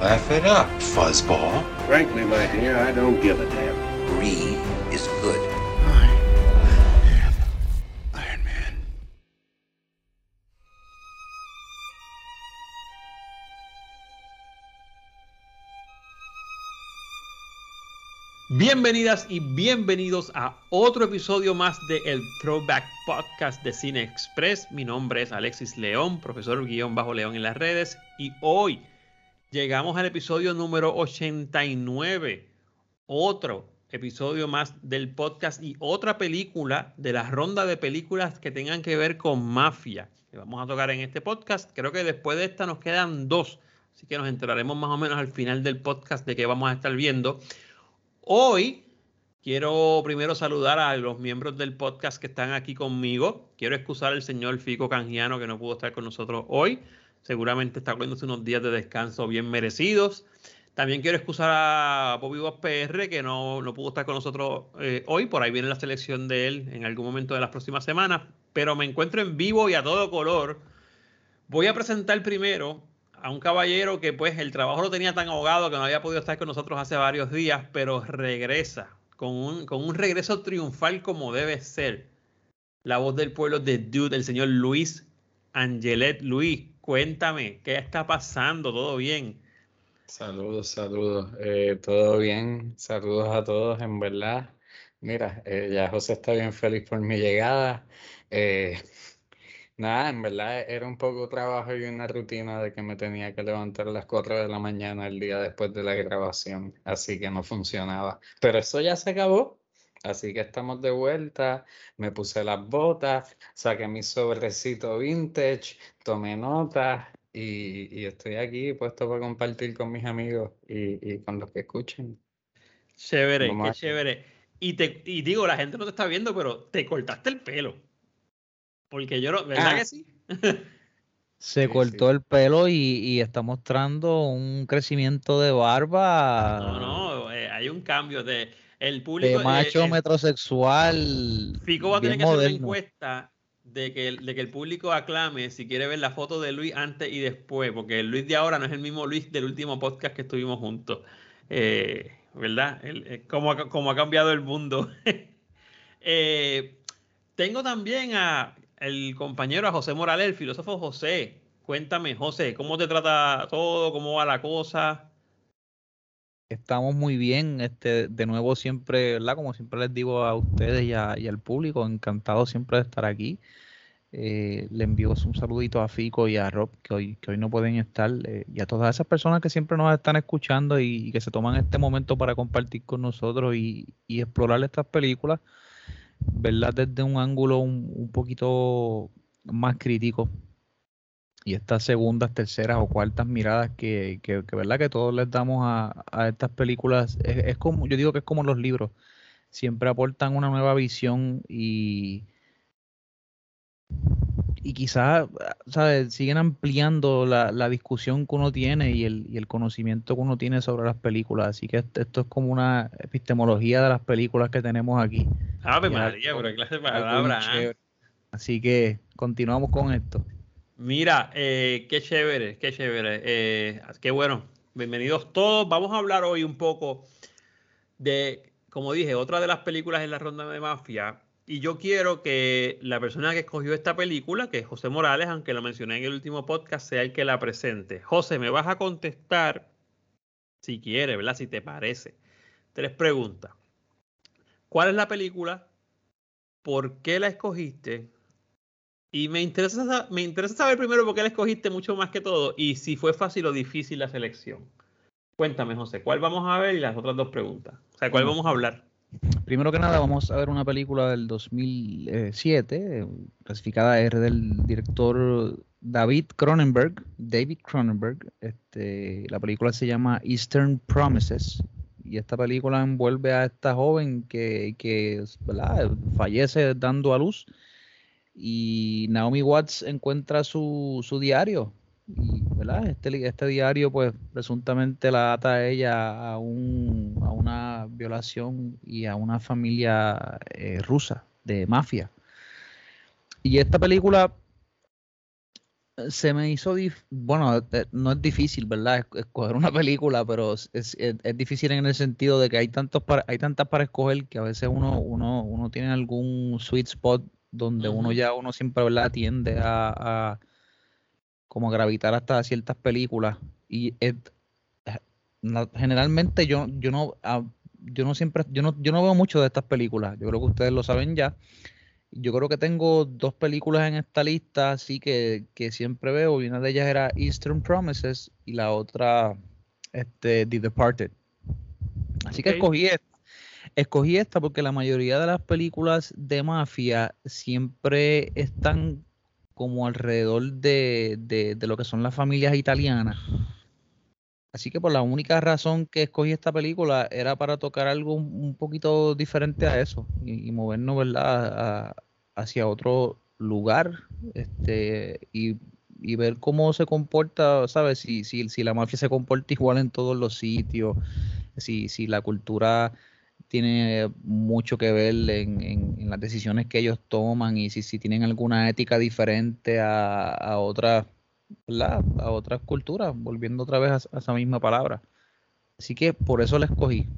Laugh it up, fuzzball. Frankly, my dear, I don't give a damn. Is good. Iron Man. Bienvenidas y bienvenidos a otro episodio más de el Throwback Podcast de Cine Express. Mi nombre es Alexis León, profesor guion bajo León en las redes, y hoy llegamos al episodio número 89, otro episodio más del podcast y otra película de la ronda de películas que tengan que ver con mafia que vamos a tocar en este podcast. Creo que después de esta nos quedan dos, así que nos enteraremos más o menos al final del podcast de qué vamos a estar viendo. Hoy quiero primero saludar a los miembros del podcast que están aquí conmigo. Quiero excusar al señor Fico Canjiano que no pudo estar con nosotros hoy. Seguramente está cogiéndose unos días de descanso bien merecidos. También quiero excusar a Bobby Boss PR que no, no pudo estar con nosotros eh, hoy. Por ahí viene la selección de él en algún momento de las próximas semanas. Pero me encuentro en vivo y a todo color. Voy a presentar primero a un caballero que pues el trabajo lo tenía tan ahogado que no había podido estar con nosotros hace varios días, pero regresa con un, con un regreso triunfal como debe ser. La voz del pueblo de Dude, el señor Luis Angelet. Luis, cuéntame, ¿qué está pasando? ¿Todo bien? Saludos, saludos. Eh, todo bien, saludos a todos, en verdad. Mira, eh, ya José está bien feliz por mi llegada. Eh, Nada, en verdad era un poco trabajo y una rutina de que me tenía que levantar a las 4 de la mañana el día después de la grabación, así que no funcionaba. Pero eso ya se acabó, así que estamos de vuelta. Me puse las botas, saqué mi sobrecito vintage, tomé notas y, y estoy aquí puesto para compartir con mis amigos y, y con los que escuchen. Chévere, Vamos qué chévere. Y, te, y digo, la gente no te está viendo, pero te cortaste el pelo. Porque yo no, ¿verdad Ah. que sí? Se Sí, cortó sí. el pelo y, y está mostrando un crecimiento de barba No, no, eh, hay un cambio de el público. de eh, macho eh, metrosexual. Fico va a tener que hacer una encuesta de que, el- de que el público aclame si quiere ver la foto de Luis antes y después, porque el Luis de ahora no es el mismo Luis del último podcast que estuvimos juntos. Eh, ¿Verdad? El- cómo, ha, cómo ha cambiado el mundo. Eh, tengo también a el compañero a José Morales, el filósofo José. Cuéntame, José, ¿cómo te trata todo? ¿Cómo va la cosa? Estamos muy bien, este, de nuevo siempre, ¿verdad? Como siempre les digo a ustedes y, al público, encantado siempre de estar aquí. Eh, le envío un saludito a Fico y a Rob, que hoy, que hoy no pueden estar, eh, y a todas esas personas que siempre nos están escuchando y, que se toman este momento para compartir con nosotros y, explorar estas películas, verlas desde un ángulo un poquito más crítico. Y estas segundas, terceras o cuartas miradas que, que, que, verdad que todos les damos a, a estas películas, es, es como, yo digo que es como los libros, siempre aportan una nueva visión y, y quizás, ¿sabes? Siguen ampliando la, la discusión que uno tiene y el, y el conocimiento que uno tiene sobre las películas. Así que esto, esto es como una epistemología de las películas que tenemos aquí. Es María, pero clase de palabra. ¿ah? Así que continuamos con esto. Mira, eh, qué chévere, qué chévere. eh, qué bueno. Bienvenidos todos. Vamos a hablar hoy un poco de, como dije, otra de las películas en la ronda de mafia. Y yo quiero que la persona que escogió esta película, que es José Morales, aunque lo mencioné en el último podcast, sea el que la presente. José, me vas a contestar, si quieres, ¿verdad? Si te parece. Tres preguntas. ¿Cuál es la película? ¿Por qué la escogiste? Y me interesa, sa- me interesa saber primero por qué la escogiste mucho más que todo y si fue fácil o difícil la selección. Cuéntame, José, ¿cuál vamos a ver y las otras dos preguntas? O sea, ¿cuál vamos a hablar? Primero que nada, vamos a ver una película del 2007, eh, clasificada R del director David Cronenberg, David Cronenberg, este, la película se llama Eastern Promises y esta película envuelve a esta joven que fallece dando a luz y Naomi Watts encuentra su, su diario y ¿verdad? Este, este diario pues presuntamente la ata a ella a, un, a una violación y a una familia eh, rusa de mafia. Y esta película se me hizo, bueno, eh, no es difícil, ¿verdad? Escoger una película, pero es, es, difícil en el sentido de que hay tantos para, hay tantas para escoger que a veces uno, uno, uno tiene algún sweet spot donde uno ya, uno siempre, ¿verdad? Tiende a, como gravitar hasta ciertas películas y generalmente yo, yo no, ah, yo no siempre, yo no, yo no veo mucho de estas películas, yo creo que ustedes lo saben ya yo creo que tengo dos películas en esta lista, así que, siempre veo, y una de ellas era Eastern Promises y la otra este, The Departed. Así que escogí esta. Escogí esta porque la mayoría de las películas de mafia siempre están como alrededor de, de, lo que son las familias italianas. Así que por la única razón que escogí esta película era para tocar algo un, poquito diferente a eso y, movernos, ¿verdad? hacia otro lugar este, y, ver cómo se comporta, ¿sabes? Si, si, si la mafia se comporta igual en todos los sitios, si, si la cultura tiene mucho que ver en, en, las decisiones que ellos toman y si, si tienen alguna ética diferente a, a otras a otras culturas, volviendo otra vez a, esa misma palabra. Así que por eso la escogí.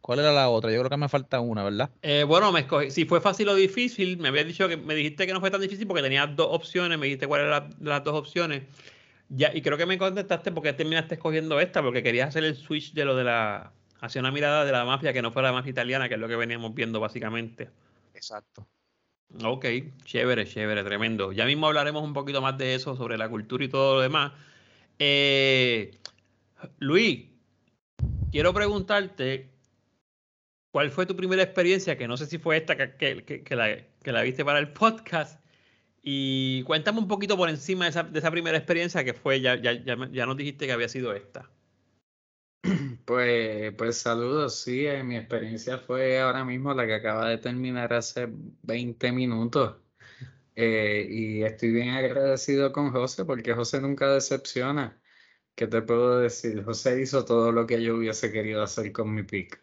¿Cuál era la otra? Yo creo que me falta una, ¿verdad? Eh, bueno, me escogí. Si fue fácil o difícil, me habías dicho que me dijiste que no fue tan difícil porque tenías dos opciones, me dijiste cuáles eran las dos opciones. Ya, y creo que me contestaste porque terminaste escogiendo esta, porque querías hacer el switch de lo de la. Hacia una mirada de la mafia que no fuera la mafia italiana, que es lo que veníamos viendo básicamente. Exacto. Ok, chévere, chévere, tremendo. Ya mismo hablaremos un poquito más de eso, sobre la cultura y todo lo demás. Eh, Luis, quiero preguntarte, ¿cuál fue tu primera experiencia? Que no sé si fue esta que, la, viste para el podcast. Y cuéntame un poquito por encima de esa, primera experiencia que fue, ya, ya, ya, ya nos dijiste que había sido esta. Pues, pues saludos, sí, eh, mi experiencia fue ahora mismo la que acaba de terminar hace 20 minutos. Eh, y estoy bien agradecido con José porque José nunca decepciona. ¿Qué te puedo decir? José hizo todo lo que yo hubiese querido hacer con mi pick.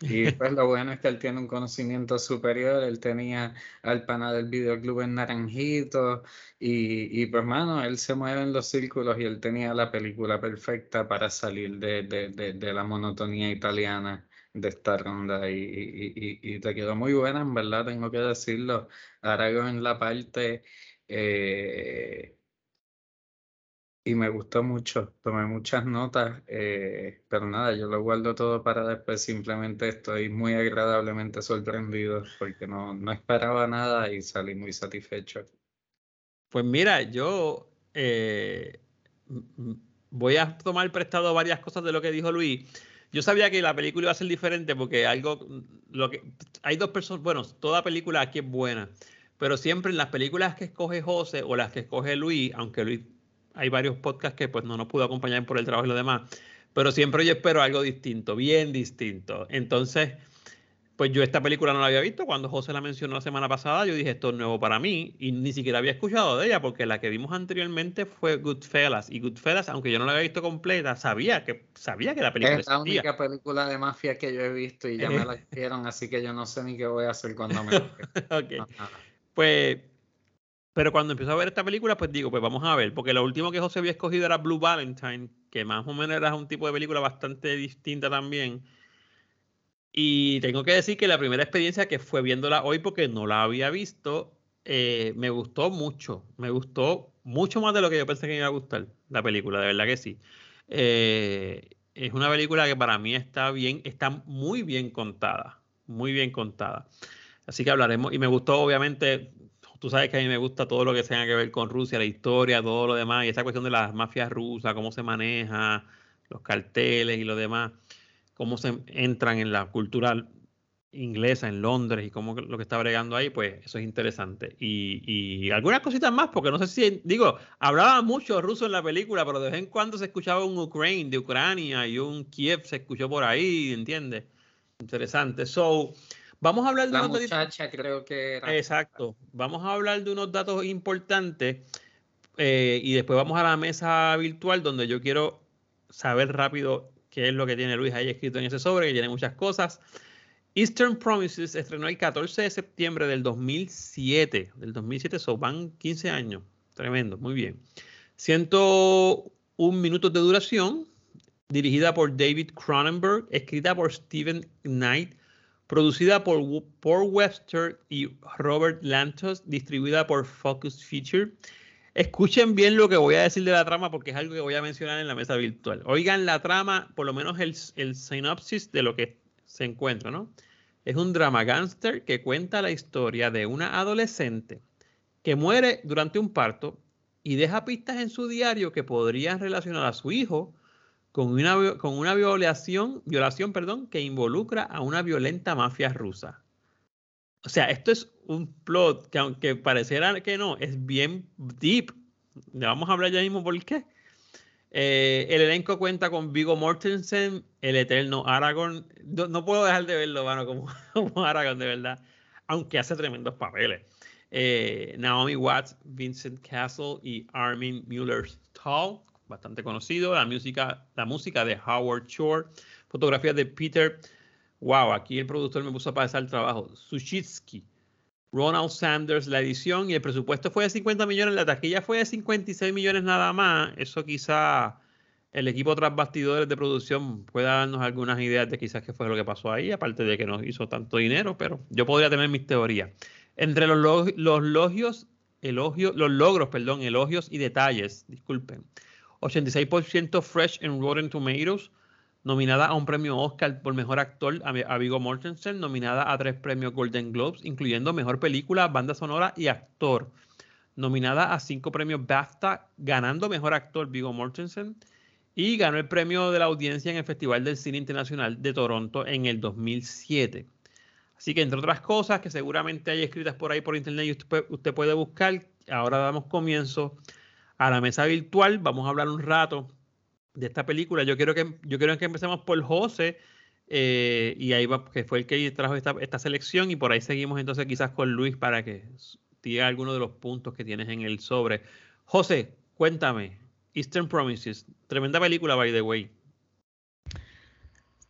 Y pues lo bueno es que él tiene un conocimiento superior, él tenía al pana del videoclub en Naranjito y, y pues mano, él se mueve en los círculos y él tenía la película perfecta para salir de, de, de, la monotonía italiana de esta ronda y, y, y, te quedó muy buena, en verdad, tengo que decirlo. Ahora en la parte... Eh, y me gustó mucho, tomé muchas notas, eh, pero nada, yo lo guardo todo para después, simplemente estoy muy agradablemente sorprendido porque no, no esperaba nada y salí muy satisfecho. Pues mira, yo eh, voy a tomar prestado varias cosas de lo que dijo Luis. Yo sabía que la película iba a ser diferente porque algo, lo que, hay dos personas, bueno, toda película aquí es buena, pero siempre en las películas que escoge José o las que escoge Luis, aunque Luis hay varios podcasts que pues no nos pudo acompañar por el trabajo y lo demás, pero siempre yo espero algo distinto, bien distinto. Entonces, pues yo esta película no la había visto, cuando José la mencionó la semana pasada, yo dije, esto es nuevo para mí, y ni siquiera había escuchado de ella, porque la que vimos anteriormente fue Goodfellas, y Goodfellas, aunque yo no la había visto completa, sabía que, sabía que la película Es la única película de mafia que yo he visto y ya me la hicieron, así que yo no sé ni qué voy a hacer cuando me... ok. Pues pero cuando empiezo a ver esta película, pues digo, pues vamos a ver, porque lo último que José había escogido era Blue Valentine, que más o menos era un tipo de película bastante distinta también. Y tengo que decir que la primera experiencia que fue viéndola hoy, porque no la había visto, eh, me gustó mucho. Me gustó mucho más de lo que yo pensé que me iba a gustar la película, de verdad que sí. Eh, es una película que para mí está bien, está muy bien contada, muy bien contada. Así que hablaremos, y me gustó obviamente tú sabes que a mí me gusta todo lo que tenga que ver con Rusia, la historia, todo lo demás, y esa cuestión de las mafias rusas, cómo se maneja, los carteles y lo demás, cómo se entran en la cultura inglesa en Londres y cómo lo que está bregando ahí, pues eso es interesante. Y, algunas cositas más, porque no sé si, digo, hablaba mucho ruso en la película, pero de vez en cuando se escuchaba un Ukraine de Ucrania y un Kiev se escuchó por ahí, ¿entiendes? Interesante. So, vamos a hablar de La unos muchacha creo que era. Exacto. Vamos a hablar de unos datos importantes eh, y después vamos a la mesa virtual donde yo quiero saber rápido qué es lo que tiene Luis ahí escrito en ese sobre, que tiene muchas cosas. Eastern Promises estrenó el 14 de septiembre del 2007. Del 2007, so van 15 años. Tremendo, muy bien. 101 minutos de duración, dirigida por David Cronenberg, escrita por Steven Knight, producida por Paul Webster y Robert Lantos, distribuida por Focus Feature. Escuchen bien lo que voy a decir de la trama porque es algo que voy a mencionar en la mesa virtual. Oigan la trama, por lo menos el, sinopsis de lo que se encuentra, ¿no? Es un drama gangster que cuenta la historia de una adolescente que muere durante un parto y deja pistas en su diario que podrían relacionar a su hijo con una, con una violación, violación perdón, que involucra a una violenta mafia rusa. O sea, esto es un plot que aunque pareciera que no, es bien deep. Le vamos a hablar ya mismo por qué. Eh, el elenco cuenta con Vigo Mortensen, el eterno Aragorn. No, puedo dejar de verlo, bueno, como, como, Aragorn, de verdad. Aunque hace tremendos papeles. Eh, Naomi Watts, Vincent Castle y Armin Mueller-Stahl, bastante conocido. La música, la música de Howard Shore. Fotografías de Peter. Wow, aquí el productor me puso a pasar el trabajo. Sushitsky. Ronald Sanders la edición y el presupuesto fue de 50 millones, la taquilla fue de 56 millones nada más. Eso quizá el equipo tras bastidores de producción pueda darnos algunas ideas de quizás qué fue lo que pasó ahí, aparte de que no hizo tanto dinero, pero yo podría tener mis teorías. Entre los, log los logios, elogios, los logros, perdón, elogios y detalles, disculpen. 86% fresh en Rotten Tomatoes, nominada a un premio Oscar por Mejor Actor a Viggo Mortensen, nominada a tres premios Golden Globes, incluyendo Mejor Película, Banda Sonora y Actor. Nominada a cinco premios BAFTA, ganando Mejor Actor Viggo Mortensen. Y ganó el premio de la audiencia en el Festival del Cine Internacional de Toronto en el 2007. Así que, entre otras cosas que seguramente hay escritas por ahí por internet y usted, puede buscar, ahora damos comienzo la mesa virtual. Vamos a hablar un rato de esta película. Yo quiero que, yo quiero que empecemos por José, eh, y ahí va, que fue el que trajo esta, esta, selección, y por ahí seguimos entonces quizás con Luis para que diga algunos de los puntos que tienes en el sobre. José, cuéntame, Eastern Promises, tremenda película, by the way.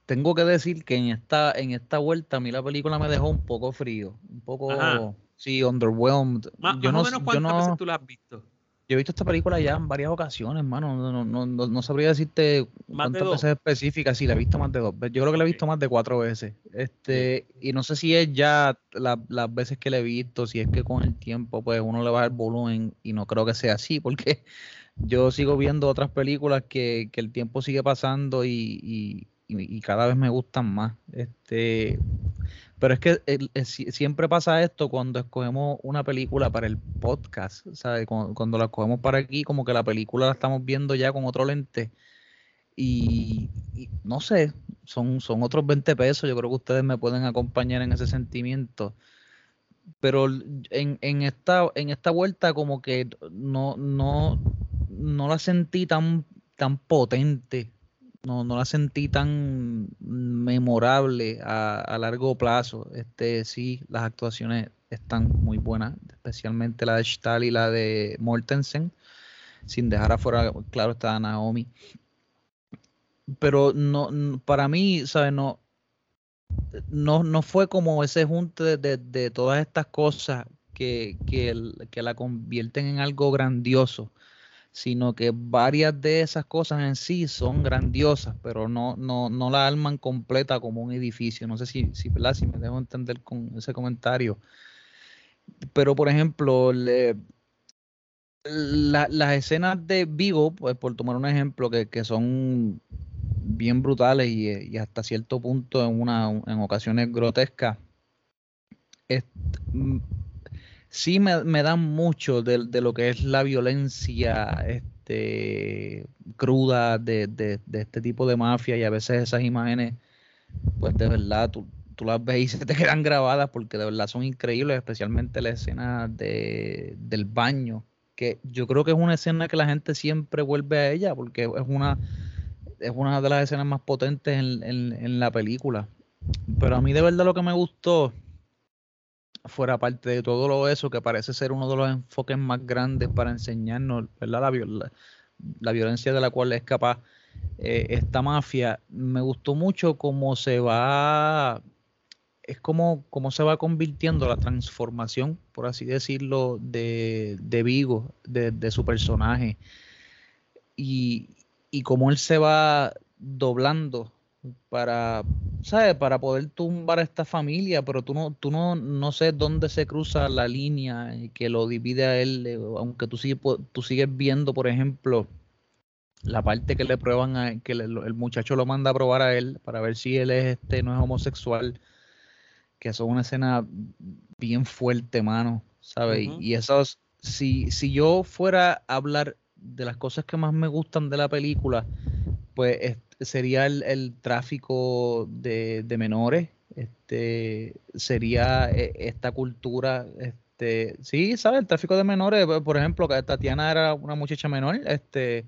Tengo que decir que en esta, en esta vuelta a mí la película me dejó un poco frío, un poco, Ajá. sí, underwhelmed. Más, yo más no, o menos cuántas yo no, veces tú la has visto. Yo he visto esta película ya en varias ocasiones, hermano. No, no, no, no sabría decirte cuántas veces específicas. Sí, la he visto más de dos veces. Yo creo que la he visto más de cuatro veces. Este, y no sé si es ya la- las veces que la he visto, si es que con el tiempo, pues uno le baja el volumen y no creo que sea así, porque yo sigo viendo otras películas que, que el tiempo sigue pasando y, y- y- y cada vez me gustan más. Este, pero es que siempre pasa esto cuando escogemos una película para el podcast, ¿sabes? Cuando, cuando la escogemos para aquí, como que la película la estamos viendo ya con otro lente. Y, y no sé, son, son otros 20 pesos. Yo creo que ustedes me pueden acompañar en ese sentimiento. Pero en, en esta, en esta vuelta, como que no, no, no la sentí tan, tan potente no, no la sentí tan memorable a, a largo plazo. Este, sí, las actuaciones están muy buenas, especialmente la de Stahl y la de Mortensen, sin dejar afuera, claro, está Naomi. Pero no, para mí, ¿sabes? No, no, no fue como ese junte de, de- todas estas cosas que, que, que la convierten en algo grandioso sino que varias de esas cosas en sí son grandiosas, pero no, no, no la arman completa como un edificio. No sé si, si, si me dejo entender con ese comentario. Pero, por ejemplo, le- la- las escenas de Vigo, pues por tomar un ejemplo, que, que son bien brutales y, y hasta cierto punto en, una, en ocasiones grotescas, es- sí me, me dan mucho de, de lo que es la violencia este, cruda de, de- de este tipo de mafia y a veces esas imágenes, pues de verdad, tú, tú las ves y se te quedan grabadas porque de verdad son increíbles, especialmente la escena de, del baño, que yo creo que es una escena que la gente siempre vuelve a ella porque es una, es una de las escenas más potentes en, en la película. Pero a mí de verdad lo que me gustó, fuera parte de todo lo eso, que parece ser uno de los enfoques más grandes para enseñarnos. La, la, violencia de la cual es capaz eh, esta mafia, me gustó mucho cómo se va, es como cómo se va convirtiendo la transformación, por así decirlo, de, de Vigo, de, de su personaje, y, y cómo él se va doblando para, ¿sabes? Para poder tumbar a esta familia, pero tú no, tú no, no sé dónde se cruza la línea que lo divide a él, eh, aunque tú sigues, tú sigues viendo, por ejemplo, la parte que le prueban a que el muchacho lo manda a probar a él para ver si él es este no es homosexual, que eso es una escena bien fuerte, mano, ¿sabes? Y eso, si, si yo fuera a hablar de las cosas que más me gustan de la película, pues sería el, tráfico de, menores, este, sería eh, esta cultura, este, sí, ¿sabes? El tráfico de menores, por ejemplo, Tatiana era una muchacha menor, este,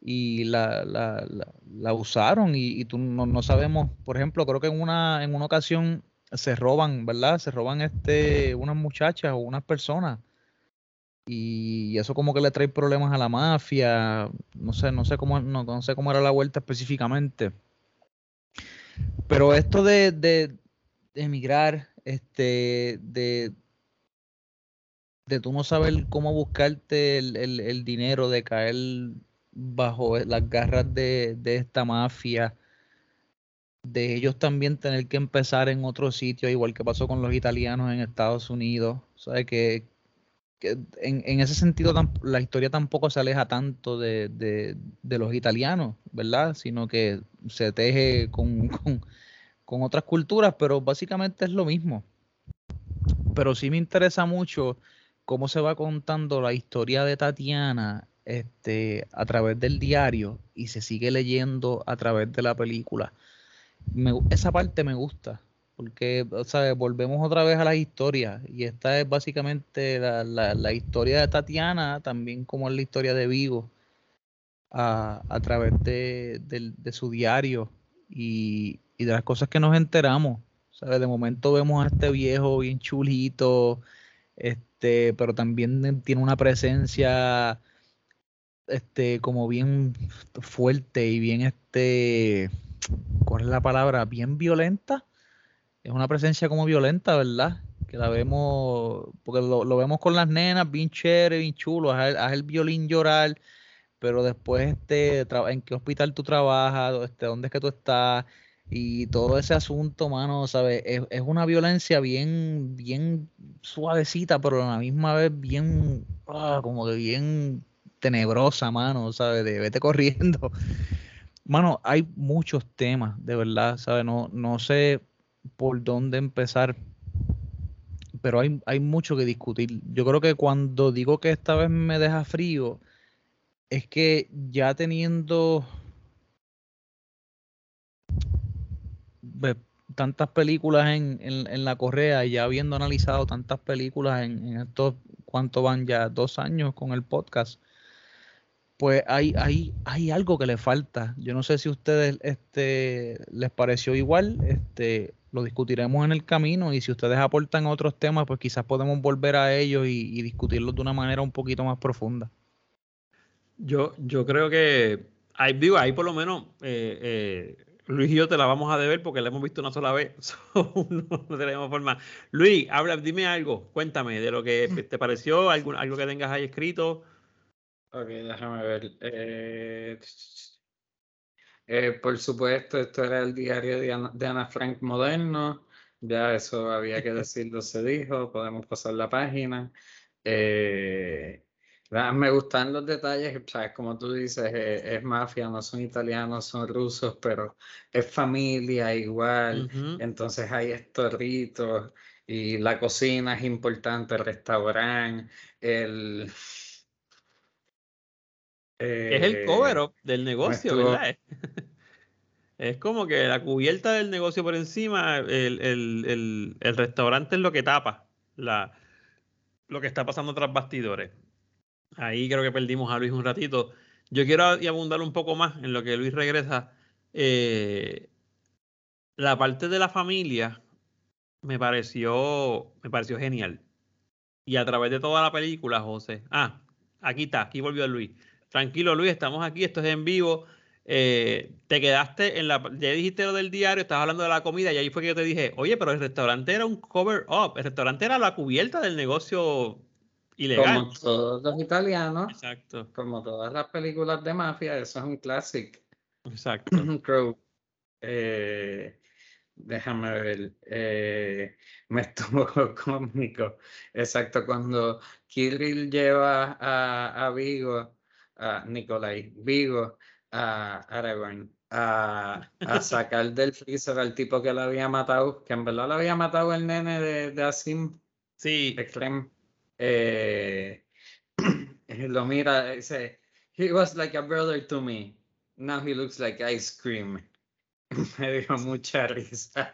y la, la, la, usaron y, tú no, no, sabemos, por ejemplo, creo que en una, en una ocasión se roban, ¿verdad? Se roban este, unas muchachas o unas personas y eso como que le trae problemas a la mafia, no sé, no sé cómo, no, sé cómo era la vuelta específicamente. Pero esto de, de, emigrar, este, de, de tú no saber cómo buscarte el, el, dinero, de caer bajo las garras de, de, esta mafia, de ellos también tener que empezar en otro sitio, igual que pasó con los italianos en Estados Unidos, ¿sabes? Que, en, ese sentido la historia tampoco se aleja tanto de, los italianos, ¿verdad? Sino que se teje con, otras culturas, pero básicamente es lo mismo. Pero sí me interesa mucho cómo se va contando la historia de Tatiana este, a través del diario y se sigue leyendo a través de la película. esa parte me gusta, porque o volvemos otra vez a las historias y esta es básicamente la, la, historia de Tatiana, también como es la historia de Vigo, a, a través de, su diario y, y, de las cosas que nos enteramos. ¿sabes? De momento vemos a este viejo bien chulito, este, pero también tiene una presencia este, como bien fuerte y bien, este, ¿cuál es la palabra? Bien violenta es una presencia como violenta, ¿verdad? Que la vemos, porque lo, vemos con las nenas, bien chévere, bien chulo, haz el, violín llorar, pero después, este, ¿en qué hospital tú trabajas? Este, ¿Dónde es que tú estás? Y todo ese asunto, mano, ¿sabes? Es, una violencia bien, bien suavecita, pero a la misma vez bien, ah, como que bien tenebrosa, mano, ¿sabes? De vete corriendo. Mano, hay muchos temas, de verdad, ¿sabes? No, no sé por dónde empezar, pero hay, hay mucho que discutir. Yo creo que cuando digo que esta vez me deja frío, es que ya teniendo tantas películas en, en, la correa, ya habiendo analizado tantas películas en, en estos, ¿cuánto van ya? Dos años con el podcast pues hay, hay, hay algo que le falta. Yo no sé si a ustedes este, les pareció igual, este, lo discutiremos en el camino y si ustedes aportan otros temas, pues quizás podemos volver a ellos y, discutirlos de una manera un poquito más profunda. Yo, yo creo que, ahí, digo, ahí por lo menos eh, eh, Luis y yo te la vamos a deber porque la hemos visto una sola vez. no, tenemos forma. Luis, habla, dime algo, cuéntame de lo que te pareció, algo, algo que tengas ahí escrito Ok, déjame ver. Eh, eh, por supuesto, esto era el diario de Ana, Frank moderno. Ya eso había que decirlo, se dijo. Podemos pasar la página. Eh, me gustan los detalles, ¿sabes? como tú dices, es mafia, no son italianos, son rusos, pero es familia igual. Entonces hay estos ritos y la cocina es importante, el restaurante, el es el cover up del negocio, ¿verdad? Es como que la cubierta del negocio por encima, el, el, el, el restaurante es lo que tapa la, lo que está pasando tras bastidores. Ahí creo que perdimos a Luis un ratito. Yo quiero abundar un poco más en lo que Luis regresa. Eh, la parte de la familia me pareció, me pareció genial. Y a través de toda la película, José. Ah, aquí está, aquí volvió Luis. Tranquilo, Luis, estamos aquí, esto es en vivo. Eh, te quedaste en la. Ya dijiste lo del diario, estabas hablando de la comida, y ahí fue que yo te dije, oye, pero el restaurante era un cover up, el restaurante era la cubierta del negocio ilegal. Como todos los italianos, Exacto. como todas las películas de mafia, eso es un clásico. Exacto. Crow. Eh, déjame ver. Eh, me estuvo cómico. Exacto, cuando Kirill lleva a, a Vigo, a Nicolai Vigo, a Aragorn, a, a sacar del freezer al tipo que lo había matado, que en verdad lo había matado el nene de, de Asim. Sí. De Clem. Eh, lo mira, dice, he was like a brother to me. Now he looks like ice cream. Me dio mucha risa.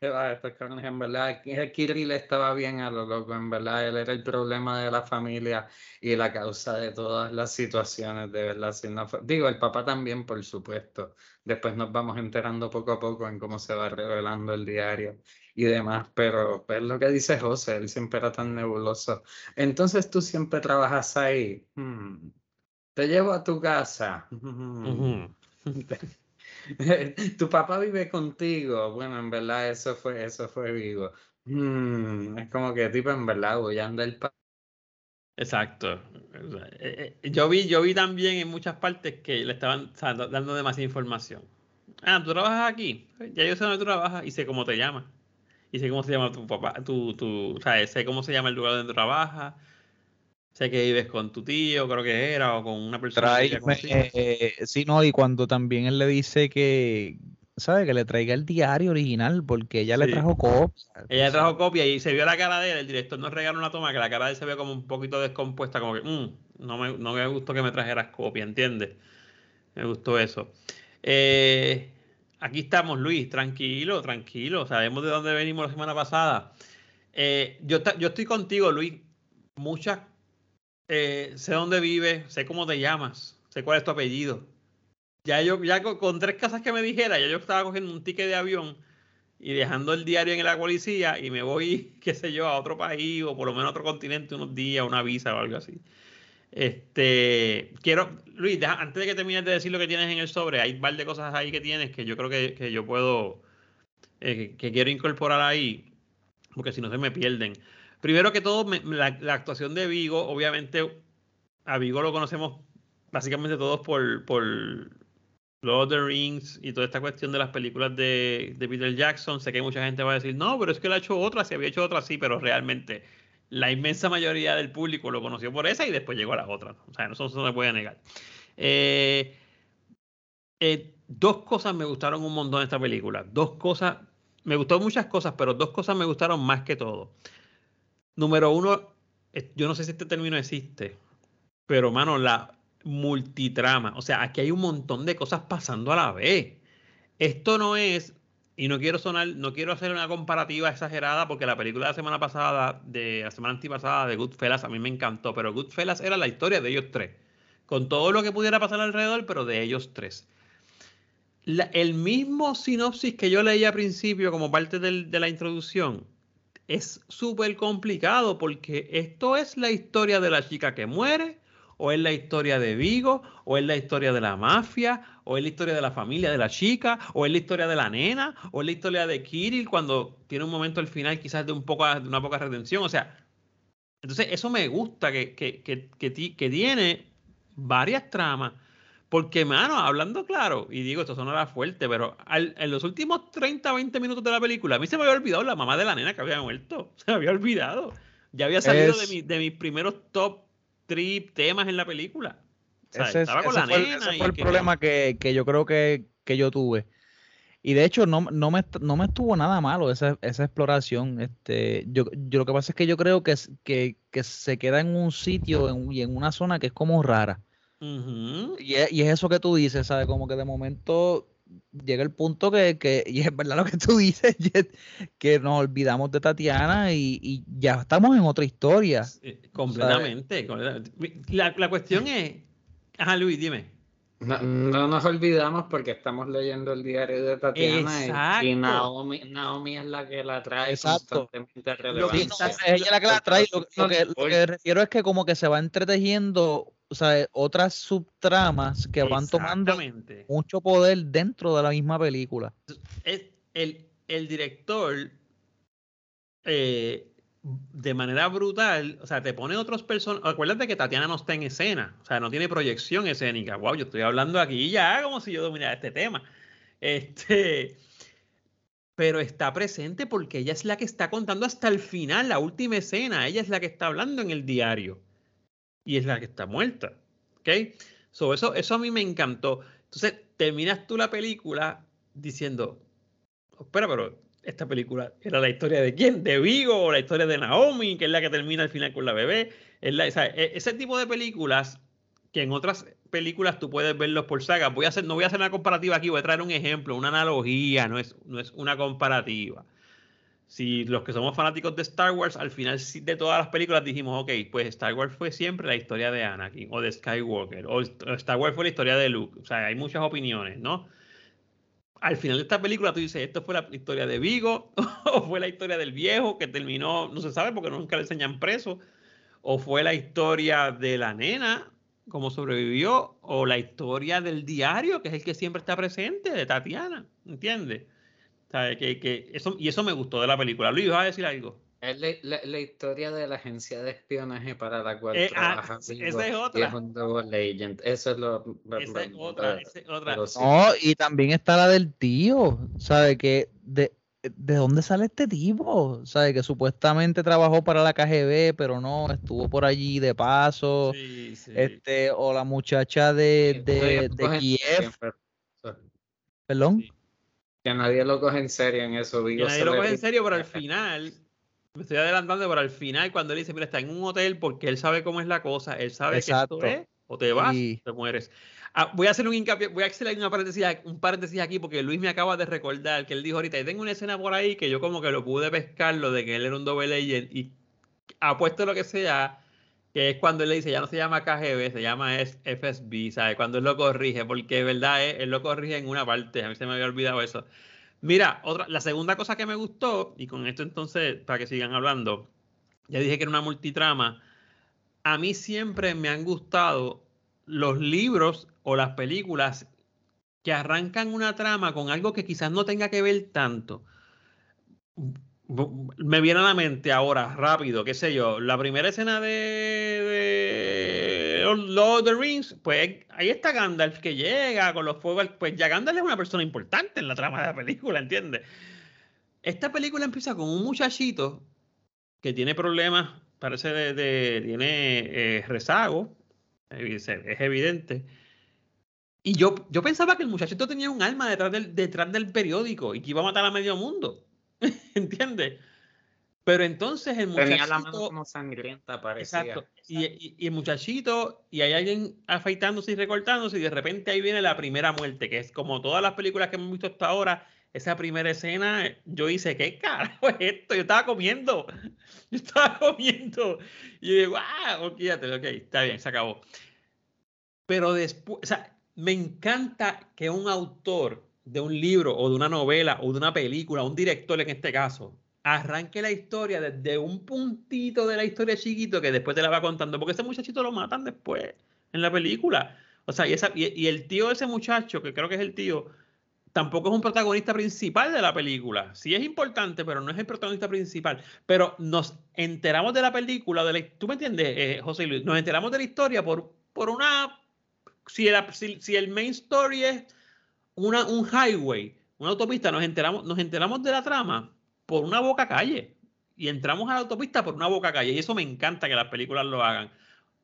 Ah, estos cabrones, En verdad, Kirill estaba bien a lo loco, en verdad, él era el problema de la familia y la causa de todas las situaciones, de verdad. si no fue- Digo, el papá también, por supuesto. Después nos vamos enterando poco a poco en cómo se va revelando el diario y demás, pero es lo que dice José, él siempre era tan nebuloso. Entonces tú siempre trabajas ahí. Hmm. Te llevo a tu casa. Hmm. Ujú. Tu papá vive contigo. Bueno, en verdad eso fue, eso fue vivo. Mm, es como que tipo en verdad a andar pa- Exacto. Eh, eh, Yo vi, yo vi también en muchas partes que le estaban o dando demasiada información. Ah, tú trabajas aquí. Ya yo sé dónde tú trabajas y sé cómo te llamas. Y sé cómo se llama tu papá, tu, tu, o sea, sé cómo se llama el lugar donde trabajas. Sé que vives con tu tío, creo que era, o con una persona que Tráeme, contigo. eh, sí, no, y cuando también él le dice que, ¿sabe? Que le traiga el diario original, porque ella le trajo copia. Ella trajo copia y se vio la cara de él. El director nos regaló una toma que la cara de él se ve como un poquito descompuesta, como que "Mm, no, me, no me gustó que me trajeras copia, ¿entiendes? Me gustó eso. Eh, aquí estamos, Luis, tranquilo, tranquilo. Sabemos de dónde venimos la semana pasada. Eh, yo, yo estoy contigo, Luis. Muchas. Eh, sé dónde vives, sé cómo te llamas, sé cuál es tu apellido. Ya yo, ya con, tres casas que me dijera, ya yo estaba cogiendo un ticket de avión y dejando el diario en la policía y me voy, qué sé yo, a otro país o por lo menos a otro continente unos días, una visa o algo así. Este, quiero, Luis, antes de que termines de decir lo que tienes en el sobre, hay un par de cosas ahí que tienes que yo creo que, que yo puedo, eh, que, que quiero incorporar ahí, porque si no se me pierden. Primero que todo, me- la, actuación de Vigo, obviamente, a Vigo lo conocemos básicamente todos por, por Lord of the Rings y toda esta cuestión de las películas de, Peter Jackson. Sé que mucha gente va a decir, no, pero es que él ha hecho otra, si había hecho otra, sí, pero realmente la inmensa mayoría del público lo conoció por esa y después llegó a las otras. O sea, no se puede negar. Eh, eh, dos cosas me gustaron un montón de esta película. Dos cosas, me gustó muchas cosas, pero dos cosas me gustaron más que todo. Número uno, yo no sé si este término existe, pero mano, la multitrama. O sea, aquí hay un montón de cosas pasando a la vez. Esto no es, y no quiero sonar, no quiero hacer una comparativa exagerada porque la película de la semana pasada, de la semana antipasada de Goodfellas, a mí me encantó, pero Goodfellas era la historia de ellos tres, con todo lo que pudiera pasar alrededor, pero de ellos tres. El mismo sinopsis que yo leí al principio como parte del- de la introducción es súper complicado porque esto es la historia de la chica que muere, o es la historia de Vigo, o es la historia de la mafia, o es la historia de la familia de la chica, o es la historia de la nena, o es la historia de Kirill cuando tiene un momento al final quizás de, un poco, de una poca redención. O sea, entonces eso me gusta que, que, que, que que tiene varias tramas. Porque, mano, hablando claro, y digo, esto sonará fuerte, pero al- en los últimos 30, 20 minutos de la película, a mí se me había olvidado la mamá de la nena que había muerto. Se me había olvidado. Ya había salido Es- de, mi- de mis primeros top 3 temas en la película. O sea, Ese, es- estaba con ese la fue, nena. ese y fue el que- problema que, que yo creo que, que yo tuve. Y de hecho, no, no, me, no me estuvo nada malo esa, esa exploración. Este, yo, yo lo que pasa es que yo creo que, que se queda en un sitio en- y en una zona que es como rara. Y es, y es eso que tú dices, ¿sabes? Como que de momento llega el punto que, que, y es verdad lo que tú dices, que nos olvidamos de Tatiana y, y ya estamos en otra historia. completamente. completamente. La, la cuestión es, ajá Luis, dime. No, no, nos olvidamos porque estamos leyendo el diario de Tatiana y, y Naomi, Naomi, es la que la trae Exacto. constantemente relevancia. ella es la que la trae. Lo, lo, que, lo, que, refiero es que como que se va entretejiendo o sea, otras subtramas que van tomando mucho poder dentro de la misma película. El, el director eh, de manera brutal, o sea, te pone otros personajes. Acuérdate que Tatiana no está en escena, o sea, no tiene proyección escénica. Wow, yo estoy hablando aquí ya como si yo dominara este tema. Este, pero está presente porque ella es la que está contando hasta el final, la última escena. Ella es la que está hablando en el diario y es la que está muerta. ¿Ok? So, eso, eso a mí me encantó. Entonces, terminas tú la película diciendo, espera, pero esta película era la historia de quién, de Vigo o la historia de Naomi, que es la que termina al final con la bebé. Es la, e, ese tipo de películas que en otras películas tú puedes verlos por saga. Voy a hacer, no voy a hacer una comparativa aquí, voy a traer un ejemplo, una analogía, no es, no es una comparativa. Si los que somos fanáticos de Star Wars, al final de todas las películas dijimos, ok, pues Star Wars fue siempre la historia de Anakin o de Skywalker, o Star Wars fue la historia de Luke. O sea, hay muchas opiniones, ¿no? al final de esta película tú dices, ¿esto fue la historia de Vigo? ¿O fue la historia del viejo que terminó, no se sabe porque nunca le enseñan preso? ¿O fue la historia de la nena, cómo sobrevivió? ¿O la historia del diario, que es el que siempre está presente, de Tatiana? ¿Entiendes? Que, que eso, y eso me gustó de la película. Luis, ¿vas a decir algo? Es la, la, historia de la agencia de espionaje para la cual eh, ah, trabaja. esa es otra. es un double agent. Eso es lo. Esa es otra. Esa es otra. Sí. No, y también está la del tío. ¿Sabe que de, ¿De dónde sale este tipo? ¿Sabe que supuestamente trabajó para la KGB, pero no, estuvo por allí de paso? Sí, sí. Este, o la muchacha de, de, de Kiev. ¿Perdón? Que nadie lo coge en serio en eso. que nadie lo coge en serio, pero al final me estoy adelantando, pero al final, cuando él dice, mira, está en un hotel porque él sabe cómo es la cosa, él sabe que esto es, o te vas, o te mueres. Ah, voy a hacer un hincapié, voy a hacer una paréntesis, un paréntesis aquí porque Luis me acaba de recordar que él dijo ahorita, y tengo una escena por ahí que yo como que lo pude pescar, lo de que él era un double agent y apuesto lo que sea, que es cuando él le dice, ya no se llama KGB, se llama FSB, ¿sabes? Cuando él lo corrige, porque es verdad, eh, él lo corrige en una parte, a mí se me había olvidado eso. Mira, otra, la segunda cosa que me gustó, y con esto entonces, para que sigan hablando, ya dije que era una multitrama. A mí siempre me han gustado los libros o las películas que arrancan una trama con algo que quizás no tenga que ver tanto me viene a la mente ahora, rápido, qué sé yo, la primera escena de, de Lord of the Rings, pues ahí está Gandalf que llega con los fuegos, pues ya Gandalf es una persona importante en la trama de la película, ¿entiendes? Esta película empieza con un muchachito que tiene problemas, parece de, tiene eh, rezago, es, evidente. Y yo, yo pensaba que el muchachito tenía un alma detrás del, detrás del periódico y que iba a matar a medio mundo. ¿Entiendes? Pero entonces el muchachito. Tenía la mano como sangrienta, parecía. Exacto. Y, y, el muchachito, y hay alguien afeitándose y recortándose, y de repente ahí viene la primera muerte, que es como todas las películas que hemos visto hasta ahora. Esa primera escena, yo hice, ¿qué carajo es esto? Yo estaba comiendo. Yo estaba comiendo. Y yo digo, ah, ok, ok, está bien, se acabó. Pero después, o sea, me encanta que un autor de un libro o de una novela o de una película, un director en este caso, arranque la historia desde un puntito de la historia chiquito que después te la va contando, porque ese muchachito lo matan después en la película. O sea, y, esa, y, el tío de ese muchacho, que creo que es el tío, tampoco es un protagonista principal de la película. Sí es importante, pero no es el protagonista principal. Pero nos enteramos de la película, de la, ¿tú me entiendes, eh, José Luis? Nos enteramos de la historia por, por una... Si, si, si el main story es una, un highway, una autopista, nos enteramos, nos enteramos de la trama por una boca calle. Y entramos a la autopista por una boca calle. Y eso me encanta que las películas lo hagan.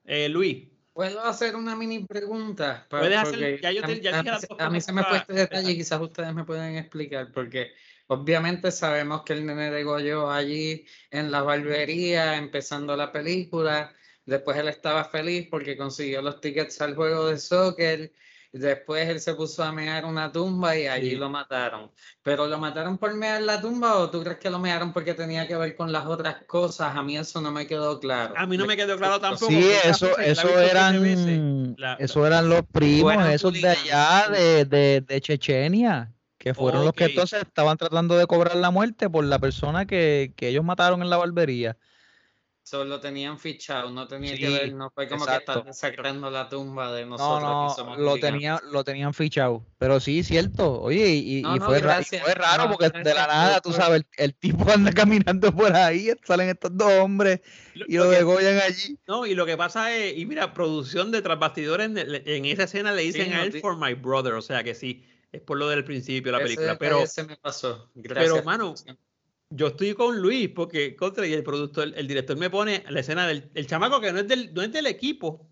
Eh, Luis. ¿Puedo hacer una mini pregunta? Puedes hacer, ya yo te, ya a, mí, se me fue este detalle y quizás ustedes me pueden explicar, porque obviamente sabemos que el nene de Goyo allí en la barbería, empezando la película, después él estaba feliz porque consiguió los tickets al juego de soccer Después él se puso a mear una tumba y allí Sí. lo mataron. ¿Pero lo mataron por mear la tumba o tú crees que lo mearon porque tenía que ver con las otras cosas? A mí eso no me quedó claro. A mí no me quedó claro tampoco. Sí, eso, eso eran. La- eso eran los primos, esos de allá de, de, de Chechenia, que fueron los que entonces estaban tratando de cobrar la muerte por la persona que, que ellos mataron en la barbería. Solo tenían fichado, no tenía que ver, no fue como que están desacrando la tumba de No, nosotros no, que somos lo tenía, lo tenían fichado. Pero sí, cierto. Oye, y, No, no, fue, ra- y gracias. fue raro No, porque de la nada, tú sabes, el, el tipo anda caminando por ahí, salen estos dos hombres y lo lo degollan allí. No, y lo que pasa es, y mira, producción de tras bastidores, en, en esa escena le dicen Sí, a no él for my brother, o sea que sí, es por lo del principio de la Ese película. detalle Pero, se me pasó. pero Gracias. mano, yo estoy con Luis, porque contra y el productor, el director me pone la escena del el chamaco que no es del, no es del equipo,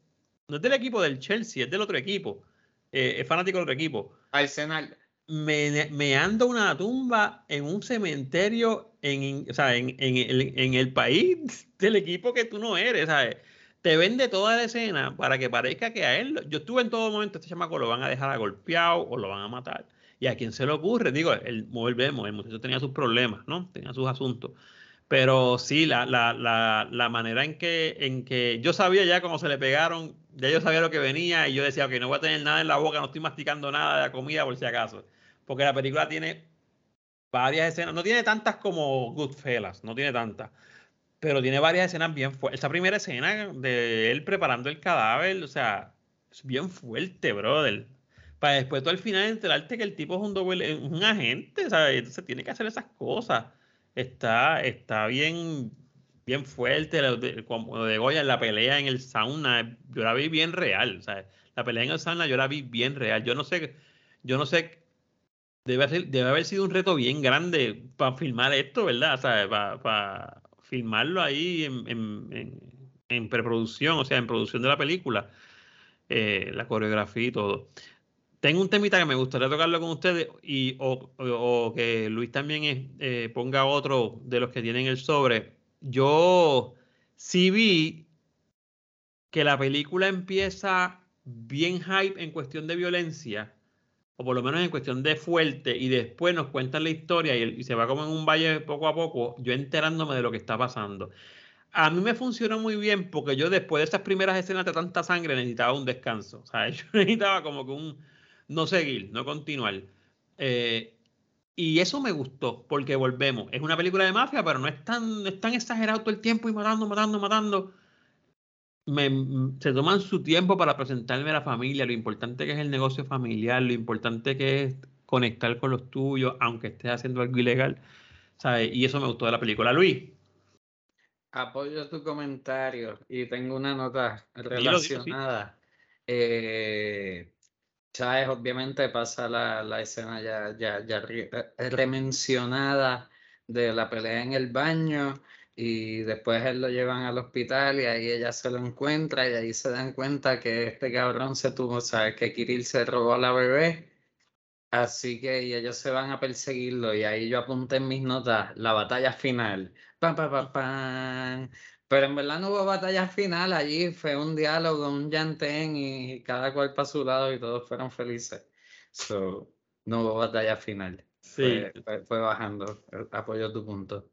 no es del equipo del Chelsea, es del otro equipo, eh, es fanático del otro equipo. Arsenal. me, meando una tumba en un cementerio en, o sea, en, en el, en el país del equipo que tú no eres, ¿sabes? Te vende toda la escena para que parezca que a él, yo estuve en todo momento, este chamaco lo van a dejar a golpeado o lo van a matar. Y a quién se le ocurre, digo, el, volvemos, el muchacho tenía sus problemas, ¿no? Tenía sus asuntos. Pero sí, la, la, la, la manera en que, en que yo sabía ya cómo se le pegaron, ya yo sabía lo que venía y yo decía, ok, no voy a tener nada en la boca, no estoy masticando nada de la comida por si acaso. Porque la película tiene varias escenas, no tiene tantas como Goodfellas, no tiene tantas, pero tiene varias escenas bien fuertes. Esa primera escena de él preparando el cadáver, o sea, es bien fuerte, brother. Para después tú al final enterarte que el tipo es un doble, un agente, ¿sabes? Entonces tiene que hacer esas cosas. Está, está bien, bien fuerte. Como de Goya la pelea en el sauna, yo la vi bien real. La pelea en el sauna yo la vi bien real. Yo no sé, yo no sé, debe, haber sido un reto bien grande para filmar esto, ¿verdad? Para, filmarlo ahí en, en, preproducción, o sea, en producción de la película, eh, la coreografía y todo tengo un temita que me gustaría tocarlo con ustedes y o, que Luis también eh, ponga otro de los que tienen el sobre. Yo sí vi que la película empieza bien hype en cuestión de violencia, o por lo menos en cuestión de fuerte, y después nos cuentan la historia y, y se va como en un valle poco a poco, yo enterándome de lo que está pasando. A mí me funcionó muy bien porque yo después de esas primeras escenas de tanta sangre necesitaba un descanso. O sea, yo necesitaba como que un no seguir, no continuar. Eh, y eso me gustó, porque volvemos. Es una película de mafia, pero no es tan, no es tan exagerado todo el tiempo y matando, matando, matando. Me, se toman su tiempo para presentarme a la familia, lo importante que es el negocio familiar, lo importante que es conectar con los tuyos, aunque estés haciendo algo ilegal. ¿sabes? Y eso me gustó de la película. Luis. Apoyo tu comentario y tengo una nota relacionada. Eh, ¿Sabes? Obviamente pasa la, la escena ya, ya, ya re, remencionada de la pelea en el baño y después él lo llevan al hospital y ahí ella se lo encuentra y ahí se dan cuenta que este cabrón se tuvo, ¿sabes? Que Kirill se robó a la bebé. Así que y ellos se van a perseguirlo y ahí yo apunté en mis notas la batalla final. Pam, pam, pam, pam. Pero en verdad no hubo batalla final allí, fue un diálogo, un llantén y cada cual para su lado y todos fueron felices. So, no hubo batalla final. Sí. Fue, fue, fue bajando. Apoyo tu punto.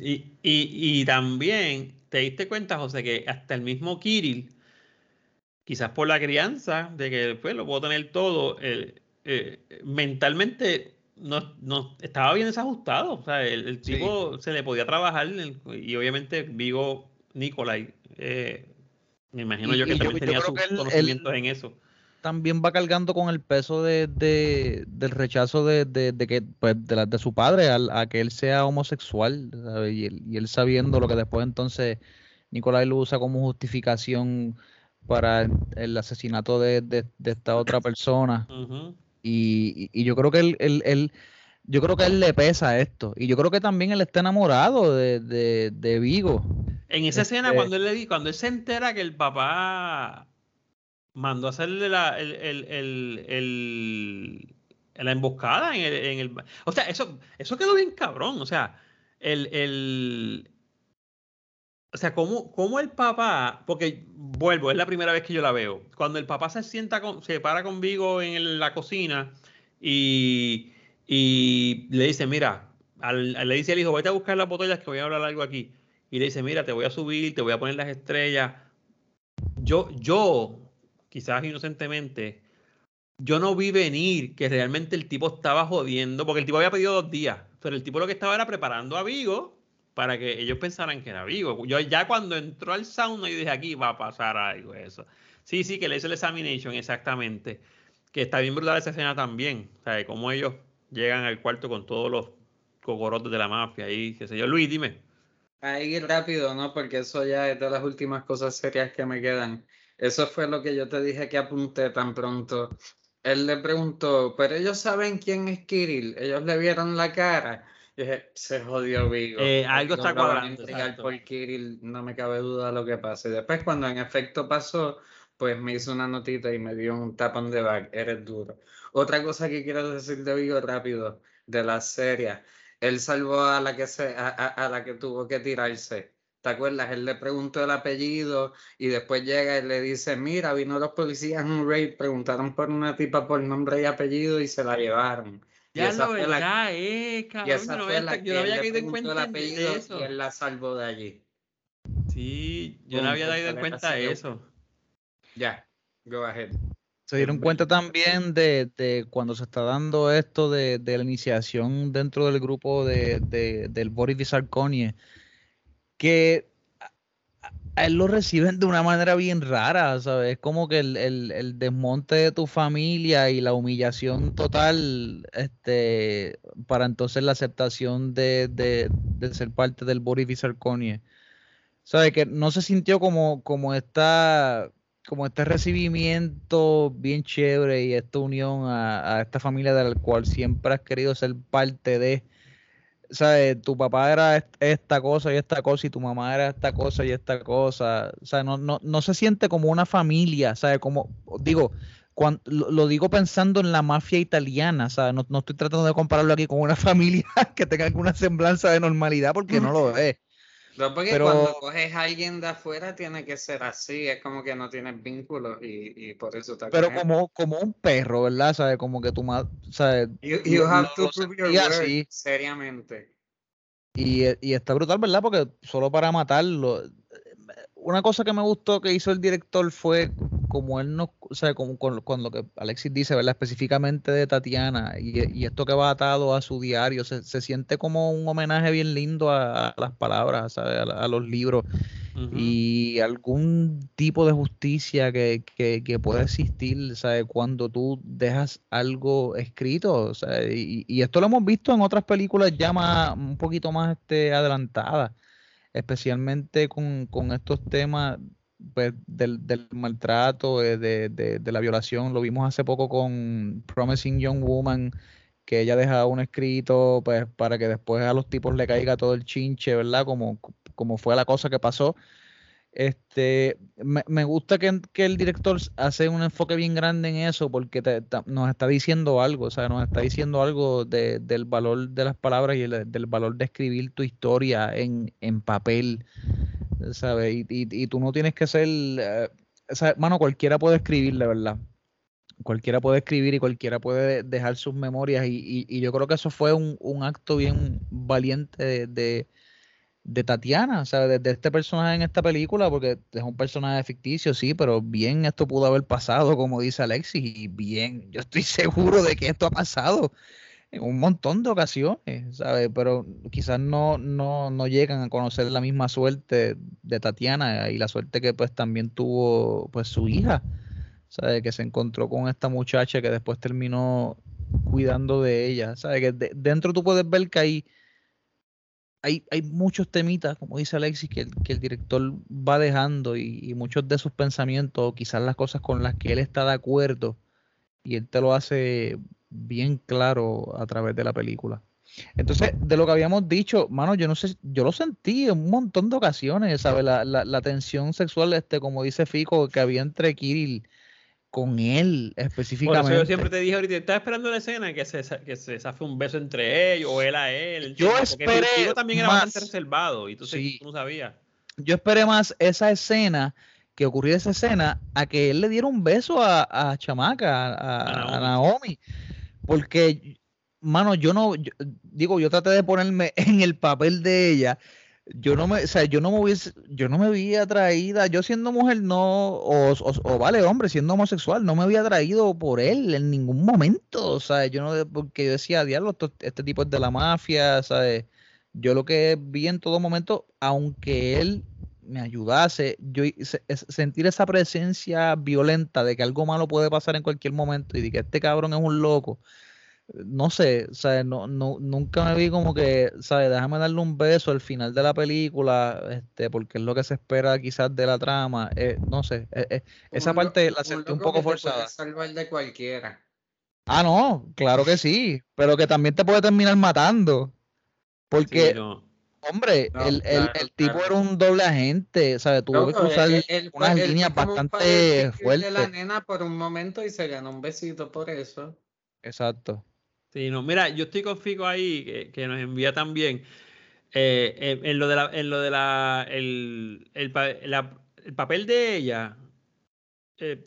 Y, y, y, también te diste cuenta, José, que hasta el mismo Kirill, quizás por la crianza, de que pues, lo puedo tener todo, eh, eh, mentalmente no, no, estaba bien desajustado. O sea, el, el tipo sí. se le podía trabajar y obviamente Vigo Nicolai, eh, me imagino y, yo que también yo, tenía yo sus él, conocimientos él, en eso. También va cargando con el peso de, de del rechazo de, de, de que pues, de, la, de, su padre a, a, que él sea homosexual y él, y él, sabiendo lo que después entonces Nicolai lo usa como justificación para el asesinato de, esta otra persona. Uh -huh. y, y, yo creo que él, él, él yo creo que a él le pesa esto. Y yo creo que también él está enamorado de, de, de Vigo. En esa este... escena, cuando él le cuando él se entera que el papá mandó a hacerle la, el, el, el, el, la emboscada en el, en el, O sea, eso, eso quedó bien cabrón. O sea, el, el, O sea, ¿cómo, cómo el papá, porque vuelvo, es la primera vez que yo la veo, cuando el papá se sienta, con, se para conmigo en la cocina y, y le dice, mira, al, le dice al hijo, vete a buscar las botellas que voy a hablar algo aquí. Y le dice, mira, te voy a subir, te voy a poner las estrellas. Yo, yo, quizás inocentemente, yo no vi venir que realmente el tipo estaba jodiendo, porque el tipo había pedido dos días, pero el tipo lo que estaba era preparando a Vigo para que ellos pensaran que era Vigo. Yo ya cuando entró al sauna, yo dije, aquí va a pasar algo eso. Sí, sí, que le hizo el examination, exactamente. Que está bien brutal esa escena también. O sea, cómo ellos llegan al cuarto con todos los cogorotes de la mafia y qué sé yo. Luis, dime. Ahí rápido, ¿no? Porque eso ya es de las últimas cosas serias que me quedan. Eso fue lo que yo te dije que apunté tan pronto. Él le preguntó, pero ellos saben quién es Kirill, ellos le vieron la cara. Y dije, se jodió Vigo. Eh, algo está cuadrando. Por Kirill, no me cabe duda de lo que pase. Después, cuando en efecto pasó, pues me hizo una notita y me dio un tapón de back. Eres duro. Otra cosa que quiero decir de Vigo rápido, de la serie. Él salvó a la que se, a, a la que tuvo que tirarse. ¿Te acuerdas? Él le preguntó el apellido y después llega y le dice, mira, vino los policías en un raid, preguntaron por una tipa por nombre y apellido y se la llevaron. Ya esa lo ya, eh, cabrón, y esa no fue la yo no había caído en cuenta el apellido de eso. Y él la salvó de allí. Sí, yo no había dado en cuenta de eso. Ya, go ahead. Se dieron cuenta también de, de, cuando se está dando esto de, de la iniciación dentro del grupo de, del Boris Visarconie, que a él lo reciben de una manera bien rara, ¿sabes? Es como que el, el, el, desmonte de tu familia y la humillación total, este, para entonces la aceptación de, de, de ser parte del Boris Visarconie. ¿Sabes? Que no se sintió como, como esta como este recibimiento bien chévere y esta unión a, esta familia de la cual siempre has querido ser parte de ¿sabes? Tu papá era esta cosa y esta cosa y tu mamá era esta cosa y esta cosa. O sea, no, no, no se siente como una familia, ¿sabes? Como, digo, cuando, lo, digo pensando en la mafia italiana, ¿sabes? No, no estoy tratando de compararlo aquí con una familia que tenga alguna semblanza de normalidad porque no lo es. No, porque pero, cuando coges a alguien de afuera tiene que ser así, es como que no tienes vínculos y, y por eso está Pero como, como un perro, ¿verdad? ¿Sabes? Como que tu madre, ¿sabes? You, you have to prove your word, seriamente. Y, y está brutal, ¿verdad? Porque solo para matarlo, una cosa que me gustó que hizo el director fue como él no, o sea, como con, con, lo que Alexis dice, ¿verdad? Específicamente de Tatiana y, y esto que va atado a su diario, se, se siente como un homenaje bien lindo a, a las palabras, ¿sabes? A, a los libros uh -huh. y algún tipo de justicia que, que, que puede existir, ¿sabes? Cuando tú dejas algo escrito, ¿sabes? Y, y, esto lo hemos visto en otras películas ya más, un poquito más este, adelantadas especialmente con, con estos temas pues, del, del, maltrato, eh, de, de, de, la violación. Lo vimos hace poco con Promising Young Woman, que ella deja un escrito pues, para que después a los tipos le caiga todo el chinche, ¿verdad? Como, como fue la cosa que pasó. Este, me, me gusta que, que, el director hace un enfoque bien grande en eso porque te, te, nos está diciendo algo, o sea, nos está diciendo algo de, del valor de las palabras y el, del valor de escribir tu historia en, en papel, ¿sabes? Y, y, y, tú no tienes que ser, sea, mano, cualquiera puede escribir, de verdad. Cualquiera puede escribir y cualquiera puede dejar sus memorias y, y yo creo que eso fue un, un acto bien valiente de, de Tatiana, sea, de, de, este personaje en esta película, porque es un personaje ficticio, sí, pero bien esto pudo haber pasado, como dice Alexis, y bien, yo estoy seguro de que esto ha pasado en un montón de ocasiones, ¿sabes? Pero quizás no, no, no llegan a conocer la misma suerte de Tatiana y la suerte que pues también tuvo pues su hija, ¿sabes? Que se encontró con esta muchacha que después terminó cuidando de ella, ¿sabes? Que de, dentro tú puedes ver que hay hay, hay muchos temitas, como dice Alexis, que que el director va dejando y, y, muchos de sus pensamientos, quizás las cosas con las que él está de acuerdo, y él te lo hace bien claro a través de la película. Entonces, de lo que habíamos dicho, mano, yo no sé, yo lo sentí en un montón de ocasiones, ¿sabes? La, la, la tensión sexual, este, como dice Fico, que había entre Kirill con él específicamente. Por eso yo siempre te dije ahorita, estaba esperando la escena que se, que se zafe un beso entre ellos o él a él. Yo esperé. Porque también era más. bastante reservado y tú, sí. tú no sabías. yo esperé más esa escena, que ocurrió esa escena, a que él le diera un beso a, a Chamaca, a, a Naomi. Porque, mano, yo no, digo, yo traté de ponerme en el papel de ella. Yo no me, o sea, yo no me hubiese, yo no me vi atraída, yo siendo mujer no, o, o- o vale, hombre, siendo homosexual, no me había atraído por él en ningún momento, o sea, yo no, porque yo decía, diablo, este tipo es de la mafia, ¿sabes? Yo lo que vi en todo momento, aunque él me ayudase, yo se- sentir esa presencia violenta de que algo malo puede pasar en cualquier momento y de que este cabrón es un loco, no sé, ¿sabes? No, no, nunca me vi como que, ¿sabes? Déjame darle un beso al final de la película, este, porque es lo que se espera quizás de la trama, eh, no sé, eh, eh, esa parte la sentí un poco que te puede forzada. salvar de cualquiera. Ah, no, claro que sí, pero que también te puede terminar matando. Porque, Sí, no. Hombre, No, el, el- claro, el tipo claro. era un doble agente, ¿sabes? Tuvo que cruzar él- unas él líneas bastante de la fuertes. nena por un momento y se ganó un besito por eso. Exacto. Sí, no, mira, yo estoy con Fico ahí, que, que nos envía también. eh, en, en lo de la, en lo de la, el, el, la- el papel de ella, eh,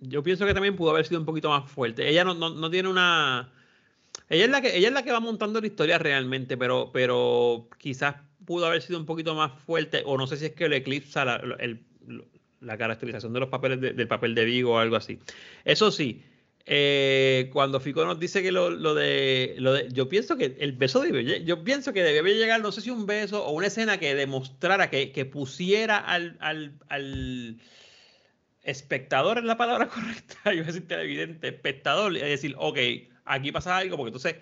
yo pienso que también pudo haber sido un poquito más fuerte. Ella no, no, no tiene una. Ella es la que, ella es la que va montando la historia realmente, pero, pero quizás pudo haber sido un poquito más fuerte, o no sé si es que lo eclipsa la, el- la caracterización de los papeles de- del papel de Vigo o algo así. Eso sí, eh, cuando Fico nos dice que lo, lo de, lo de- yo pienso que el beso lle- yo pienso que debe llegar, no sé si un beso o una escena que demostrara, que, que pusiera al, al, al espectador es la palabra correcta, yo voy a decir televidente, espectador, es decir, ok, aquí pasa algo, porque entonces,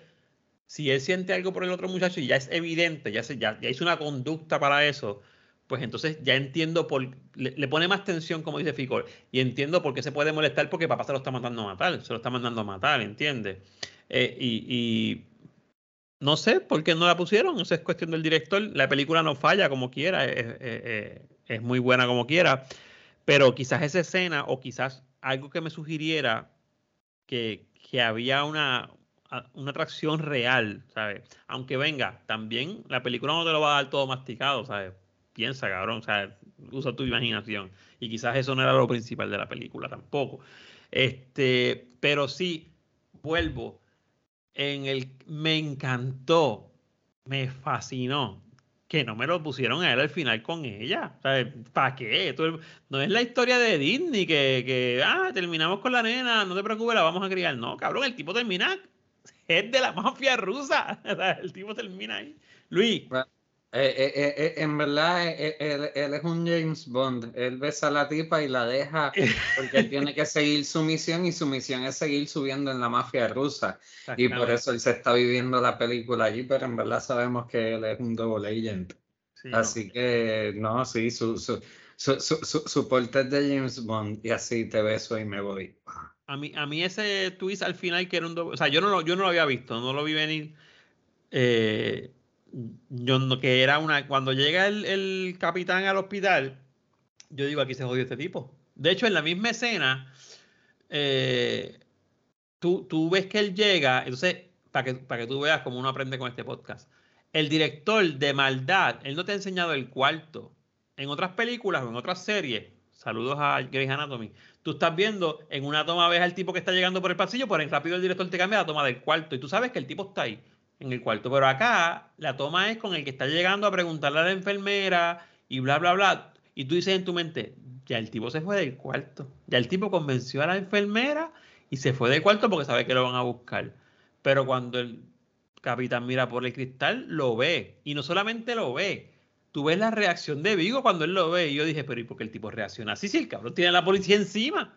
si él siente algo por el otro muchacho y ya es evidente, ya, se, ya, ya hizo una conducta para eso, pues entonces ya entiendo por, le, pone más tensión, como dice Fico, y entiendo por qué se puede molestar, porque papá se lo está mandando a matar, se lo está mandando a matar, ¿entiendes? Eh, y, no sé por qué no la pusieron, eso es cuestión del director, la película no falla como quiera, es- es muy buena como quiera, pero quizás esa escena o quizás algo que me sugiriera que, que había una, una atracción real, ¿sabes? Aunque venga, también la película no te lo va a dar todo masticado, ¿sabes? Piensa, cabrón, sea, usa tu imaginación. Y quizás eso no era lo principal de la película tampoco. Este, pero sí, vuelvo. En el me encantó, me fascinó que no me lo pusieron a él al final con ella. ¿Para qué? No es la historia de Disney que, que, ah, terminamos con la nena, no te preocupes, la vamos a criar. No, cabrón, el tipo termina, es de la mafia rusa. El tipo termina ahí. Luis, Eh, eh, eh, eh, en verdad, eh, eh, él, él es un James Bond. Él besa a la tipa y la deja porque él tiene que seguir su misión y su misión es seguir subiendo en la mafia rusa. Y por eso él se está viviendo la película allí, pero en verdad sabemos que él es un double agent. Sí, no. Así que, no, sí, su, su, su, su, su, su porte es de James Bond y así te beso y me voy. A mí, a mí ese twist al final que era un doble- o sea, yo no lo, yo no lo había visto, no lo vi venir. Eh, yo no, que era una, cuando llega el, el capitán al hospital, yo digo, aquí se jodió este tipo. De hecho, en la misma escena, eh, tú, tú ves que él llega, entonces, para que, para que tú veas cómo uno aprende con este podcast. El director de maldad, él no te ha enseñado el cuarto. En otras películas o en otras series, saludos a Grey's Anatomy, tú estás viendo en una toma ves al tipo que está llegando por el pasillo, por el rápido el director te cambia la toma del cuarto y tú sabes que el tipo está ahí en el cuarto, pero acá la toma es con el que está llegando a preguntarle a la enfermera y bla bla bla y tú dices en tu mente, ya el tipo se fue del cuarto, ya el tipo convenció a la enfermera y se fue del cuarto porque sabe que lo van a buscar. Pero cuando el capitán mira por el cristal, lo ve. Y no solamente lo ve, tú ves la reacción de Vigo cuando él lo ve. Y yo dije, pero ¿y por qué el tipo reacciona así si el cabrón tiene la policía encima?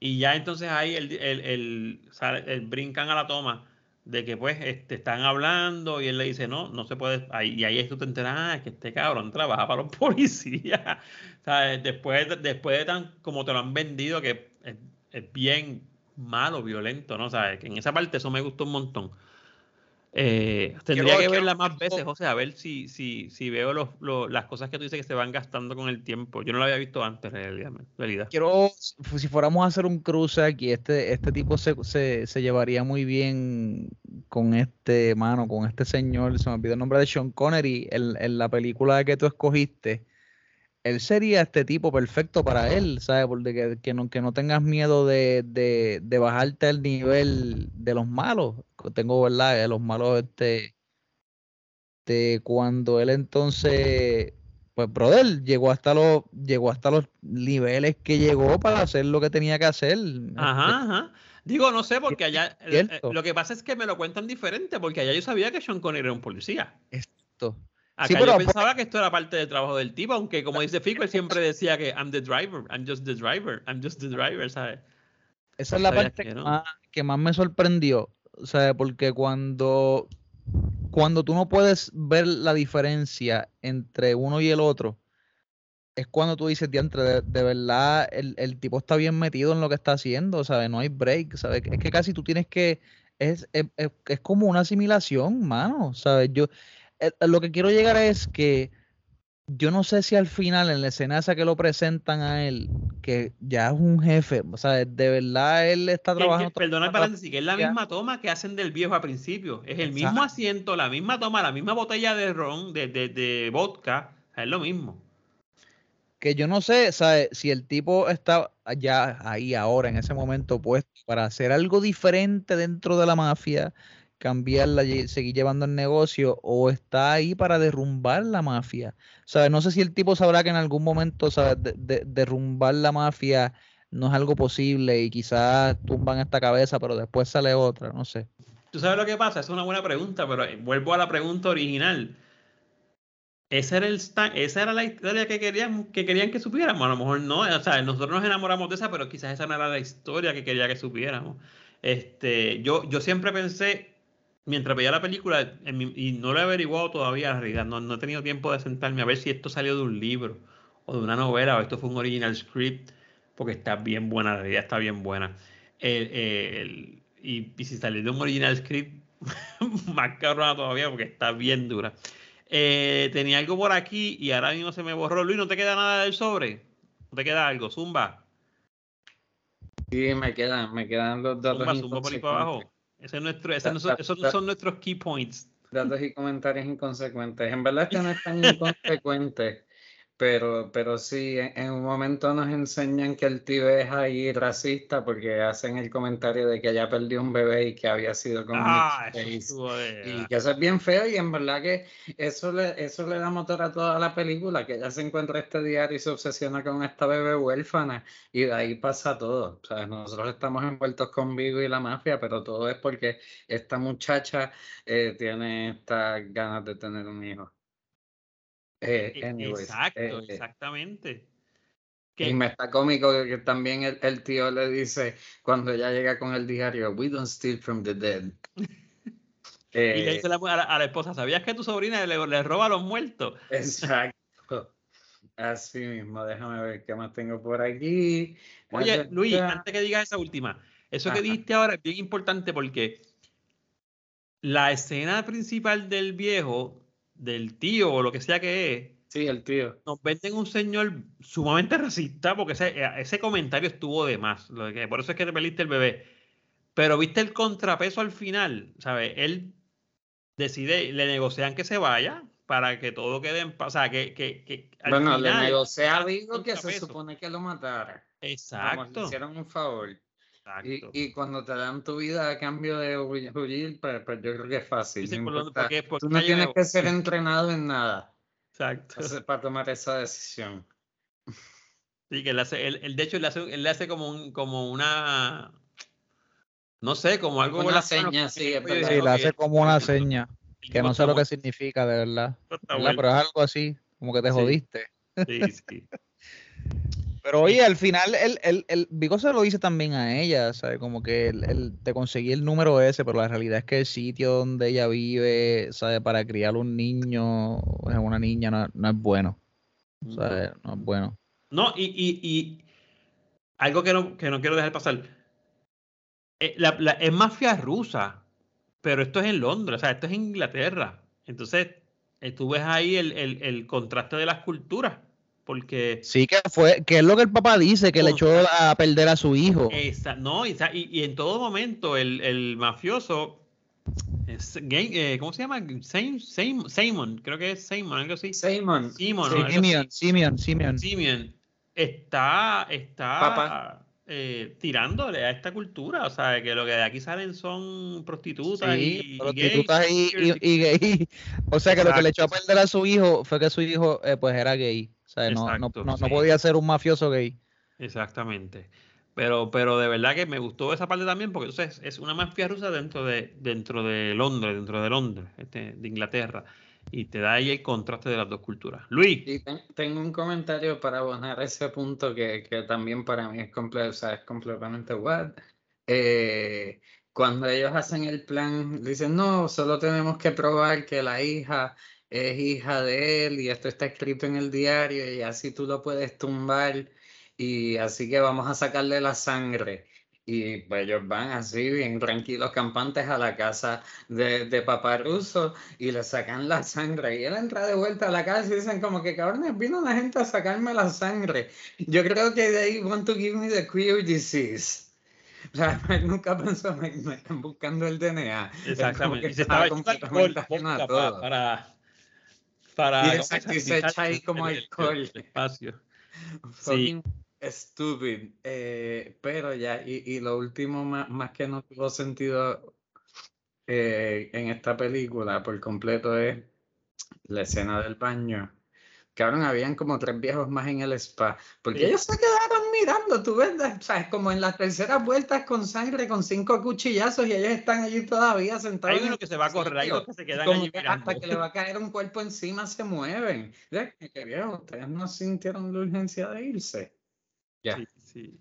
Y ya entonces ahí el, el, el- el brincan a la toma de que pues este, están hablando y él le dice, no, no se puede. Ahí, y ahí es tú te enteras, ah, que este cabrón trabaja para los policías. ¿Sabes? Después, de- después de tan como te lo han vendido, que es, es bien malo, violento, ¿no? ¿Sabes? Que en esa parte eso me gustó un montón. Eh, tendría Quiero- que quiero- verla más veces, José, a ver si, si, si veo los, los- las cosas que tú dices que se van gastando con el tiempo. Yo no lo había visto antes, en realidad. en realidad. Quiero, si fuéramos a hacer un cruce aquí, este, este tipo se, se, se llevaría muy bien con este mano, con este señor, se me olvidó el nombre de Sean Connery, en, en la película que tú escogiste, él sería este tipo perfecto para él, ¿sabes? Porque que, que no, que no tengas miedo de, de, de bajarte el nivel de los malos. Tengo, ¿verdad? De los malos, este, de cuando él entonces, pues, brother, llegó hasta los, llegó hasta los niveles que llegó para hacer lo que tenía que hacer. Ajá, ajá. Digo, no sé, porque allá, eh, eh, lo que pasa es que me lo cuentan diferente, porque allá yo sabía que Sean Connery era un policía. Esto. Acá yo pensaba que esto era parte del trabajo del tipo, aunque como dice Fico, él siempre decía que I'm the driver, I'm just the driver, I'm just the driver, ¿sabes? Esa es la parte que, más, que, más, me sorprendió, ¿sabes? Porque cuando, cuando tú no puedes ver la diferencia entre uno y el otro, es cuando tú dices, diantre, de, de verdad, el, el, tipo está bien metido en lo que está haciendo, ¿sabes? No hay break, ¿sabes? Es que casi tú tienes que, es, es, es como una asimilación, mano, ¿sabes? Yo, eh, lo que quiero llegar es que yo no sé si al final, en la escena esa que lo presentan a él, que ya es un jefe, o sea, de verdad él está trabajando. perdona el paréntesis, que es la misma toma que hacen del viejo al principio. Es el mismo asiento, la misma toma, la misma botella de ron, de, de, de vodka, es lo mismo. Que yo no sé, ¿sabes? Si el tipo está ya ahí ahora, en ese momento, puesto para hacer algo diferente dentro de la mafia, cambiarla, seguir llevando el negocio o está ahí para derrumbar la mafia. ¿Sabes? No sé si el tipo sabrá que en algún momento, ¿sabes? De, derrumbar la mafia no es algo posible y quizás tumban esta cabeza, pero después sale otra, no sé. ¿Tú sabes lo que pasa? Es una buena pregunta, pero vuelvo a la pregunta original. ¿Esa era, el esa era la historia que querían, que querían que supiéramos. A lo mejor no. O sea, nosotros nos enamoramos de esa, pero quizás esa no era la historia que quería que supiéramos. Este, yo, yo siempre pensé, mientras veía la película, y no lo he averiguado todavía, en realidad, no, no, he tenido tiempo de sentarme a ver si esto salió de un libro o de una novela o esto fue un original script, porque está bien buena, la realidad está bien buena. y, y, si salió de un original script, más cabrona todavía, porque está bien dura. Eh, tenía algo por aquí y ahora mismo se me borró. Luis, ¿no te queda nada del sobre? ¿No te queda algo? Zumba. Sí, me quedan, me quedan los datos. Zumba, zumba por ahí para abajo. Ese es nuestro, ese no son, esos son nuestros key points. Datos y comentarios inconsecuentes. En verdad es que no es tan inconsecuente. Pero, pero sí, en, un momento nos enseñan que el tío es ahí racista porque hacen el comentario de que ya perdió un bebé y que había sido con ah, y que eso es bien feo y en verdad que eso le, eso le da motor a toda la película, que ella se encuentra este diario y se obsesiona con esta bebé huérfana y de ahí pasa todo. O sea, nosotros estamos envueltos con Vigo y la mafia, pero todo es porque esta muchacha eh, tiene estas ganas de tener un hijo. Eh, e, Exacto, eh, exactamente. Y me está cómico que también el, el, tío le dice cuando ella llega con el diario, we don't steal from the dead. y le dice a, la, a, la, esposa, ¿sabías que tu sobrina le, le roba a los muertos? Exacto. Así mismo, déjame ver qué más tengo por aquí. Oye, Luis, antes que digas esa última, eso que dijiste ahora es bien importante porque la escena principal del viejo del tío o lo que sea que es. Sí, el tío. Nos venden un señor sumamente racista porque ese, eh, ese comentario estuvo de más. Lo que, por eso es que te perdiste el bebé. Pero viste el contrapeso al final, ¿sabes? Él decide, le negocian que se vaya para que todo quede en paz. O sea, que, que, que bueno, le negocia digo que se supone que lo matara. Exacto. le hicieron un favor. Y, y, cuando te dan tu vida a cambio de huir, pues, pues, yo creo que es fácil. no porque, Tú no tienes que ser entrenado en nada. Exacto. Para tomar esa decisión. Sí, que él hace, él, de hecho, él hace, él le hace como, un, como una. No sé, como algo. Una seña, sí, es verdad. Sí, le hace como una seña. Que no sé lo que significa, de verdad. Pero es algo así, como que te jodiste. Sí, sí. Pero oye, al final el, el, el Vigo se lo dice también a ella, ¿sabes? Como que el, te conseguí el número ese, pero la realidad es que el sitio donde ella vive, ¿sabes? Para criar un niño, una niña, no, no es bueno. ¿Sabes? No es bueno. No, y, y, y algo que no, que no quiero dejar pasar. Eh, la, la, es mafia rusa, pero esto es en Londres, o sea, esto es en Inglaterra. Entonces, eh, tú ves ahí el, el, el contraste de las culturas porque... Sí, que fue, que es lo que el papá dice, que le echó a perder a su hijo. Esa, no, y, y, en todo momento el, el, mafioso Es eh, ¿Cómo se llama? Sam- Sam- Simon, creo que es Simon, algo así. Simon. Simon, Sí. Simeon. Simeon, Simeon. Simeon está, está Papá. eh, tirándole a esta cultura. O sea, que lo que de aquí salen son prostitutas Sí, y, y prostitutas y- y gay. O sea que lo que le echó a perder a su hijo fue que su hijo eh, pues era gay. Sea, no, no, Exacto, no, no sí. podía ser un mafioso gay. Exactamente. Pero, pero de verdad que me gustó esa parte también, porque entonces es una mafia rusa dentro de, dentro de Londres, dentro de Londres, este, de Inglaterra. Y te da ahí el contraste de las dos culturas. Luis, Y ten- tengo un comentario para abonar ese punto que, que también para mí es, comple- o sea, es completamente what. Eh, cuando ellos hacen el plan, dicen, no, solo tenemos que probar que la hija es hija de él y esto está escrito en el diario y así tú lo puedes tumbar y así que vamos a sacarle la sangre. Y pues ellos van así, bien tranquilos, campantes a la casa de, de papá ruso y le sacan la sangre. Y él entra de vuelta a la casa y dicen como que cabrones, vino la gente a sacarme la sangre. Yo creo que they want to give me the queer disease. O sea, nunca pensó, me, me están buscando el DNA. Exactamente. Y se estaba completamente ajeno a todo. para, para, Y exacto, y se echa ahí como alcohol. el espacio. Fucking stupid. Eh, pero ya, y, y lo último más, más que no tuvo sentido eh, en esta película por completo es la escena del baño. Cabrón, habían como tres viejos más en el spa. Porque Sí. ellos se quedaron mirando, tú ves, o sea, es como en las terceras vueltas con sangre, con cinco cuchillazos y ellos están allí todavía sentados. Hay uno que se va a correr, hay dos que se quedan allí que mirando. hasta que le va a caer un cuerpo encima se mueven. Que- viejo, ustedes no sintieron la urgencia de irse. Ya. Sí, sí.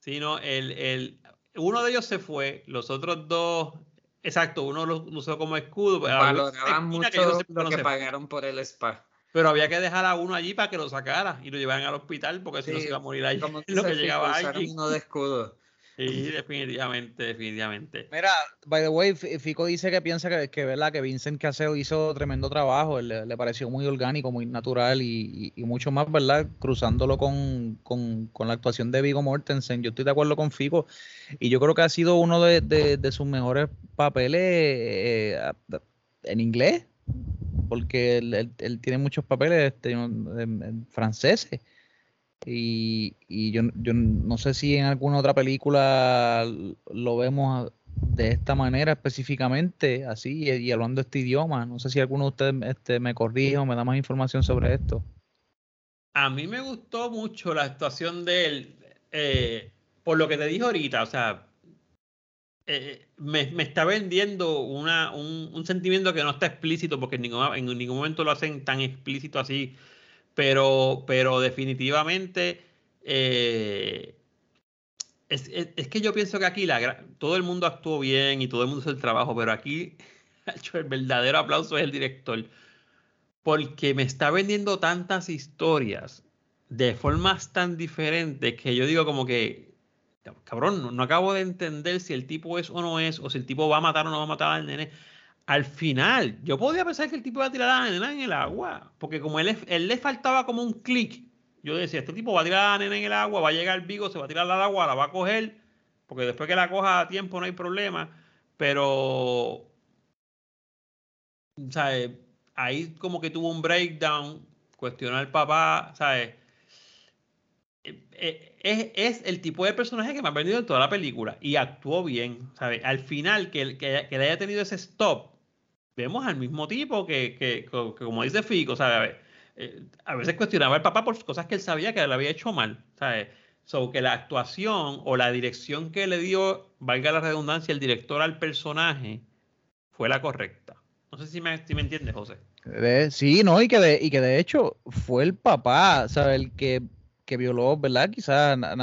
Sí, no, el, el, uno de ellos se fue, los otros dos, exacto, uno lo, usó como escudo. Valoraban esquina que no mucho lo que pagaron por el spa. Pero había que dejar a uno allí para que lo sacara y lo llevaran al hospital porque si no se iba a morir Como en lo que llegaba allí. uno de escudo. Sí, definitivamente, definitivamente. Mira, by the way, Fi- Fico dice que piensa que, que, ¿verdad? que Vincent Caseo hizo tremendo trabajo, le, le pareció muy orgánico, muy natural y, y- y mucho más, ¿verdad? Cruzándolo con, con- con la actuación de Vigo Mortensen. Yo estoy de acuerdo con Fico y yo creo que ha sido uno de, de- de sus mejores papeles eh, a- en inglés, porque él, tiene muchos papeles este, franceses. Y, yo, no sé si en alguna otra película lo vemos de esta manera específicamente, así, y, y hablando este idioma. No sé si alguno de ustedes este, me corrige o me da más información sobre esto. A mí me gustó mucho la actuación de él, eh, por lo que te dije ahorita, o sea, eh, me, está vendiendo una, un, sentimiento que no está explícito, porque en ningún, en ningún momento lo hacen tan explícito así, pero, pero definitivamente eh, es, es- es que yo pienso que aquí la, todo el mundo actuó bien y todo el mundo hizo el trabajo, pero aquí el verdadero aplauso es el director. Porque me está vendiendo tantas historias de formas tan diferentes que yo digo como que, cabrón, no, no acabo de entender si el tipo es o no es, o si el tipo va a matar o no va a matar al nene. Al final, yo podía pensar que el tipo iba a tirar a la nena en el agua, porque como él, le faltaba como un clic, yo decía, este tipo va a tirar a la nena en el agua, va a llegar Vigo, se va a tirar al agua, la va a coger, porque después que la coja a tiempo no hay problema, pero ¿sabes? Ahí como que tuvo un breakdown, cuestionó al papá, ¿sabes? Eh, eh, Es, es el tipo de personaje que me ha vendido en toda la película y actuó bien, ¿sabes? Al final, que, que, que haya tenido ese stop, vemos al mismo tipo que, que, como dice Fico, ¿sabes? Eh, a veces cuestionaba al papá por cosas que él sabía que le había hecho mal, ¿sabes? So, que la actuación o la dirección que le dio, valga la redundancia, el director al personaje fue la correcta. No sé si me, si me entiendes, José. Sí, no, y que de, y que de hecho fue el papá, ¿sabes? El que, que violó, ¿verdad? Quizás a,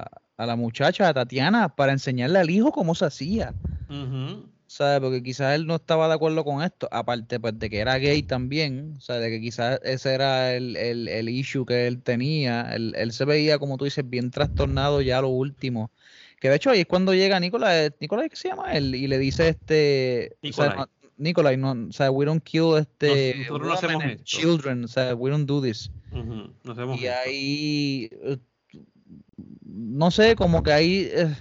a- a la muchacha, a Tatiana, para enseñarle al hijo cómo se hacía. Ujú. ¿sabes? Porque quizás él no estaba de acuerdo con esto, aparte pues de que era gay también, o sea, de que quizás ese era el, el, el issue que él tenía, él, él se veía, como tú dices, bien trastornado ya a lo último, que de hecho ahí es cuando llega Nicolás, Nicolás, ¿qué se llama él? Y le dice este, o sea, Nicolai. no, Nicolai, no, o sea, we don't kill este, no hacemos esto. children, o sea, we don't do this. Ujú, no Y esto. ahí, eh, no sé, como que hay eh,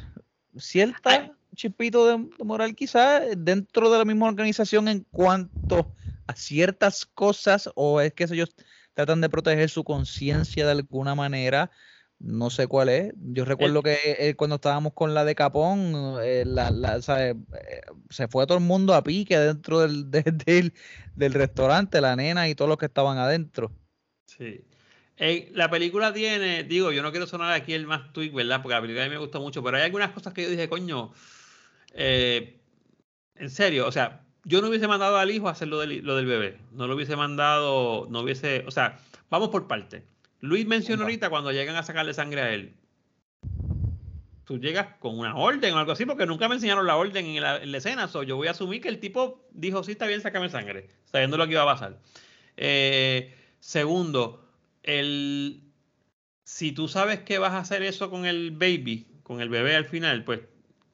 cierta, Ay, chispito de, de moral quizás dentro de la misma organización en cuanto a ciertas cosas o es que ellos tratan de proteger su conciencia de alguna manera. No sé cuál es. Yo recuerdo que eh, cuando estábamos con la de Capón, eh, la, la- sea, eh, se fue todo el mundo a pique dentro del, de- del, del restaurante, la nena y todos los que estaban adentro. Sí. La película tiene, digo, yo no quiero sonar aquí el más tweak, ¿verdad? Porque la película a mí me gusta mucho, pero hay algunas cosas que yo dije, coño, eh, en serio, o sea, yo no hubiese mandado al hijo a hacer lo del, lo del bebé, no lo hubiese mandado, no hubiese, o sea, vamos por parte. Luis mencionó ahorita cuando llegan a sacarle sangre a él. Tú llegas con una orden o algo así, porque nunca me enseñaron la orden en la, en la escena. So, yo voy a asumir que el tipo dijo, sí, está bien, sácame sangre, sabiendo lo que iba a pasar. Eh, segundo, el, si tú sabes que vas a hacer eso con el baby, con el bebé al final, pues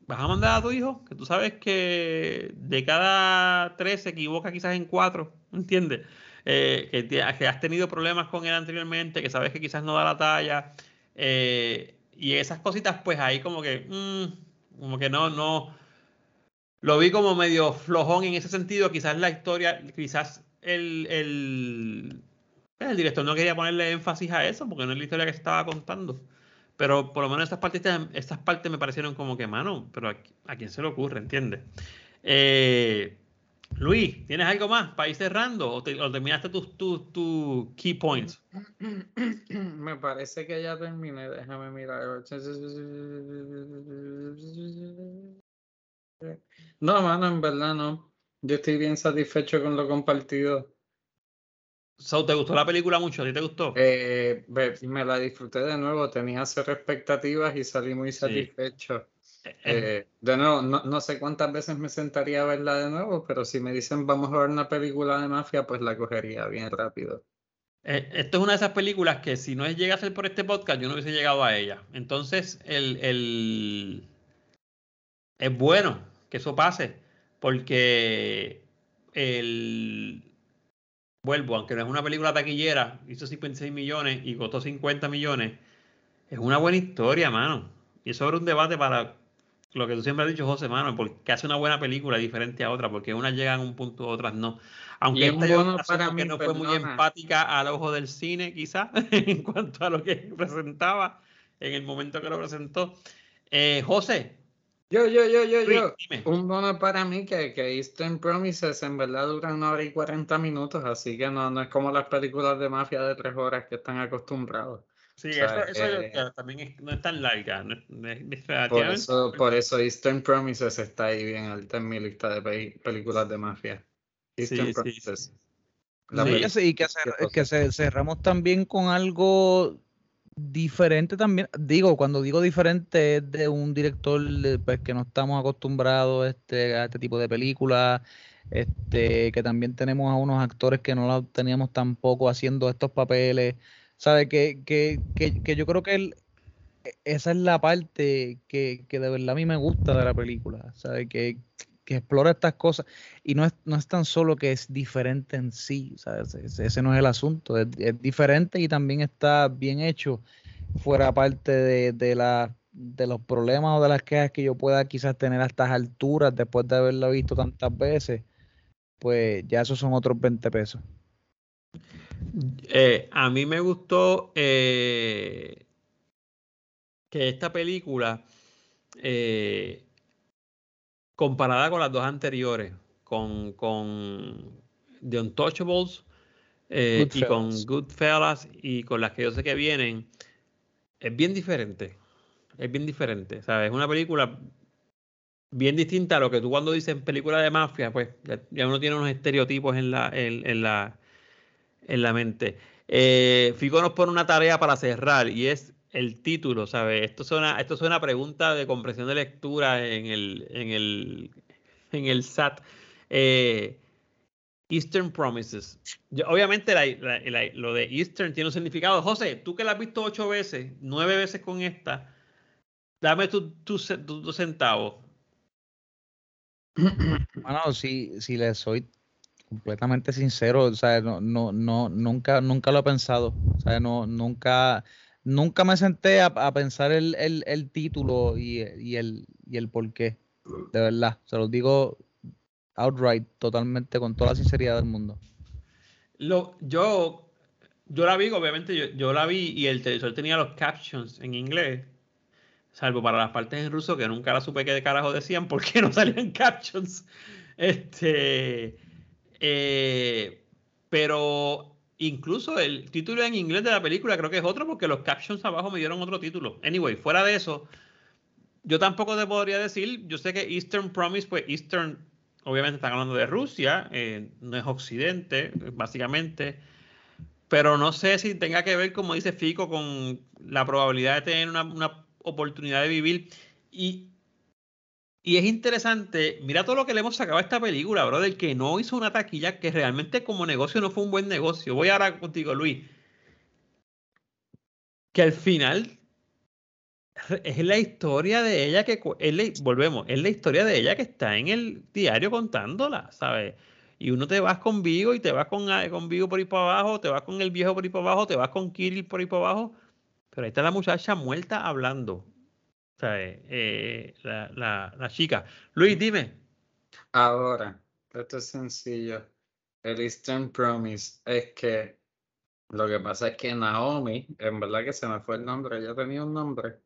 vas a mandar a tu hijo, que tú sabes que de cada tres se equivoca quizás en cuatro, ¿entiendes? Eh, que, que has tenido problemas con él anteriormente, que sabes que quizás no da la talla, eh, y esas cositas, pues ahí como que, mm, como que no, no, lo vi como medio flojón en ese sentido, quizás la historia, quizás el, el, el director no quería ponerle énfasis a eso, porque no es la historia que se estaba contando. Pero por lo menos estas partes, estas partes me parecieron como que, mano, pero a, a quién se le ocurre, ¿entiendes? Eh, Luis, ¿tienes algo más para ir cerrando? ¿O, te- o terminaste tus tus- tus key points? Me parece que ya terminé, déjame mirar. No, mano, en verdad no. Yo estoy bien satisfecho con lo compartido. So, ¿Te gustó la película mucho? ¿A ti te gustó? Eh, me la disfruté de nuevo, tenía cero expectativas y salí muy satisfecho. Eh, de nuevo, no, no sé cuántas veces me sentaría a verla de nuevo, pero si me dicen vamos a ver una película de mafia, pues la cogería bien rápido. Eh, esto es una de esas películas que si no llega a ser por este podcast, yo no hubiese llegado a ella. Entonces, el, el- es bueno que eso pase, porque el vuelvo, aunque no es una película taquillera, hizo 56 millones y costó 50 millones, es una buena historia, mano. Y eso abre un debate para lo que tú siempre has dicho, José, mano, porque hace una buena película diferente a otra, porque unas llegan a un punto, otras no. Aunque esta yo para que mí, no fue muy perdona. empática al ojo del cine, quizás, en cuanto a lo que presentaba en el momento que lo presentó. Eh, José. Yo, yo, yo, yo, Luis, yo. dime. Un bono para mí que, que Eastern Promises en verdad dura una hora y 40 minutos, así que no, no es como las películas de mafia de tres horas que están acostumbrados. Sí, O sea, eso, eso eh, también es- no es tan larga, no es, Por eso, por eso Eastern Promises está ahí bien alta en mi lista de pe- películas de mafia. Eastern sí, Promises. sí. La Sí, se- y que, cer- que se- cerramos también con algo diferente también. Digo, cuando digo diferente es de un director de, pues, que no estamos acostumbrados este, a este tipo de películas. Este, que también tenemos a unos actores que no lo teníamos tampoco haciendo estos papeles. ¿Sabe? Que, que, que, que yo creo que el- e- esa es la parte que, de verdad a mí me gusta de la película. ¿Sabe? Que, explora estas cosas. Y no es, no es tan solo que es diferente en sí, ¿sabes? Ese, no es el asunto, es, es diferente y también está bien hecho fuera parte de, de, la, de los problemas o de las quejas que yo pueda quizás tener a estas alturas después de haberla visto tantas veces, pues ya esos son otros 20 pesos. Eh, a mí me gustó eh, que esta película, eh, comparada con las dos anteriores, con, con The Untouchables y con Goodfellas. Y con las que yo sé que vienen, es bien diferente. Es bien diferente, ¿sabes? Es una película bien distinta a lo que tú cuando dices película de mafia, pues ya, ya uno tiene unos estereotipos en la, en, en la, en la mente. Eh, Fico nos pone una tarea para cerrar y es el título, ¿sabes? Esto suena, esto suena a pregunta de comprensión de lectura en el, en el, en el SAT. Eh, Eastern Promises. Obviamente lo de Eastern tiene un significado. José, tú que la has visto ocho veces, nueve veces con esta, dame tus tu, tu- tus centavos. Bueno, si, si le soy completamente sincero, o sea, no, no, no, nunca, nunca lo he pensado. O sea, no, nunca, nunca me senté a, a pensar el, el, el título y, y el, y el por qué. De verdad, se los digo outright, totalmente, con toda la sinceridad del mundo. Lo, yo, yo la vi, obviamente, yo, yo la vi y el televisor tenía los captions en inglés, salvo para las partes en ruso que nunca la supe qué de carajo decían porque no salían captions. Este, eh, pero incluso el título en inglés de la película creo que es otro porque los captions abajo me dieron otro título. Anyway, fuera de eso, yo tampoco te podría decir, yo sé que Eastern Promise, pues Eastern, obviamente están hablando de Rusia, eh, no es Occidente, básicamente, pero no sé si tenga que ver, como dice Fico, con la probabilidad de tener una, una oportunidad de vivir. Y, y, es interesante, mira todo lo que le hemos sacado a esta película, bro, del que no hizo una taquilla, que realmente como negocio no fue un buen negocio. Voy ahora contigo, Luis. Que al final es la historia de ella que es volvemos, es la historia de ella que está en el diario contándola, ¿sabes? Y uno te vas con Vigo y te vas con, con Vigo por ahí para abajo, te vas con el viejo por ahí para abajo, te vas con Kirill por ahí para abajo, pero ahí está la muchacha muerta hablando. ¿Sabes? Eh, la, la, la chica. Luis, dime. Ahora, esto es sencillo. El Eastern Promise es que lo que pasa es que Naomi, en verdad que se me fue el nombre, ella tenía un nombre.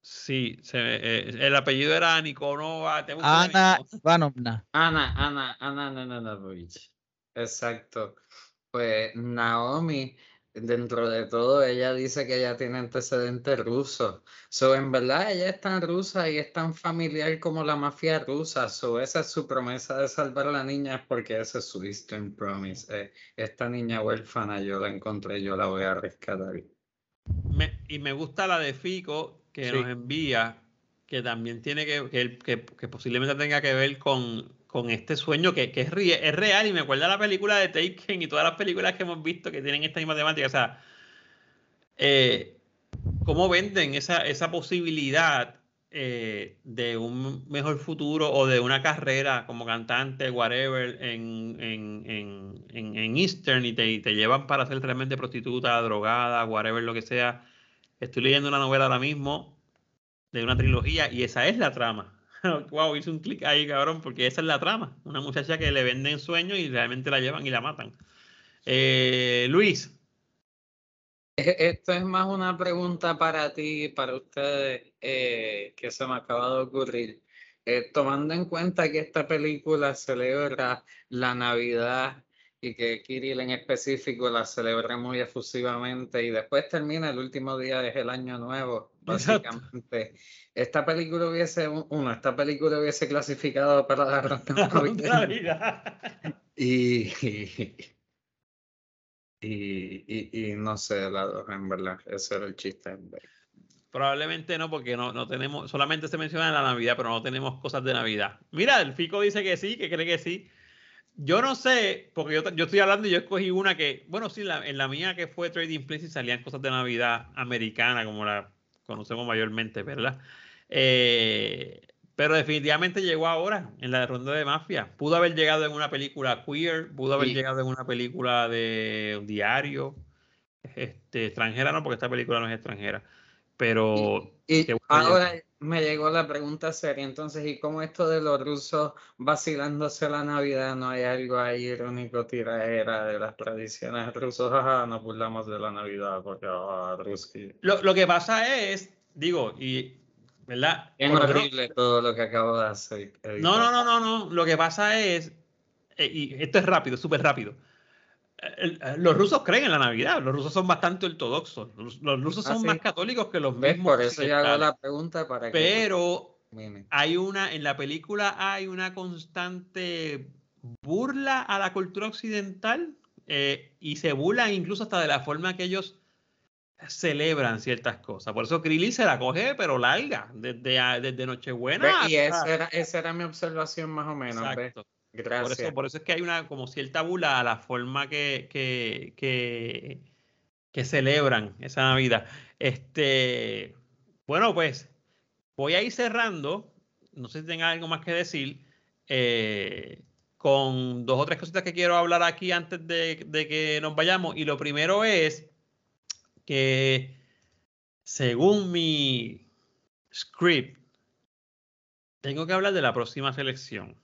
Sí, se, eh, el apellido era Nikonova. Ana Ivanovna. Ana, Ana, Ana Nananovich. Exacto. Pues Naomi, dentro de todo, ella dice que ella tiene antecedentes rusos. So, en verdad, ella es tan rusa y es tan familiar como la mafia rusa. So, esa es su promesa de salvar a la niña, porque ese es su Eastern Promise. Eh, esta niña huérfana yo la encontré, yo la voy a rescatar. Me, y me gusta la de Fico, que nos envía, que también tiene que, que, que, posiblemente tenga que ver con, con este sueño que, es, es, real y me acuerda la película de Taken y todas las películas que hemos visto que tienen esta misma temática. O sea, eh, cómo venden esa, esa posibilidad eh, de un mejor futuro o de una carrera como cantante, whatever, en, en, en, en Eastern y te, te, llevan para ser realmente prostituta, drogada, whatever, lo que sea. Estoy leyendo una novela ahora mismo de una trilogía y esa es la trama. wow, hice un clic ahí, cabrón, porque esa es la trama. Una muchacha que le venden sueños y realmente la llevan y la matan. Eh, Luis. E-, esto es más una pregunta para ti, para ustedes, eh, que se me acaba de ocurrir. Eh, tomando en cuenta que esta película celebra la Navidad y que Kirill en específico la celebra muy efusivamente y después termina el último día es el año nuevo, básicamente. Esta película hubiese, uno, esta película hubiese clasificado para la Navidad. y, y, y, no sé, la dos, en verdad, ese era el chiste. Probablemente no, porque no, no tenemos, solamente se menciona la Navidad, pero no tenemos cosas de Navidad. Mira, el Fico dice que sí, que cree que sí. Yo no sé, porque yo, yo, estoy hablando y yo escogí una que, bueno, sí, la, en la mía que fue Trading Places salían cosas de Navidad americana, como la conocemos mayormente, ¿verdad? Eh, pero definitivamente llegó ahora, en la ronda de mafia. Pudo haber llegado en una película queer, pudo haber llegado en una película de un diario, este, extranjera no, porque esta película no es extranjera. Pero y, ahora me llegó la pregunta seria, entonces, ¿y cómo esto de los rusos vacilándose la Navidad? ¿No hay algo ahí irónico, tiraera de las tradiciones rusas? Ajá, nos burlamos de la Navidad porque ah, Lo, lo que pasa es, digo, y ¿verdad? Es horrible todo lo que acabo de hacer. No, no, no, no, no. Lo que pasa es, eh, y esto es rápido, súper rápido. Eh, los rusos creen en la Navidad, los rusos son bastante ortodoxos, los, rusos ah, son más católicos que los mismos. Por eso ya hago la pregunta para que... Pero hay una, en la película hay una constante burla a la cultura occidental eh, y se burla incluso hasta de la forma que ellos celebran ciertas cosas. Por eso Krillin se la coge, pero larga, desde, desde Nochebuena. Y esa era, esa era mi observación más o menos. Por eso, por eso es que hay una como cierta bula a la forma que, que, que, celebran esa Navidad. Este, bueno, pues voy a ir cerrando. No sé si tenga algo más que decir. Eh, con dos o tres cositas que quiero hablar aquí antes de, de que nos vayamos. Y lo primero es que según mi script, tengo que hablar de la próxima selección.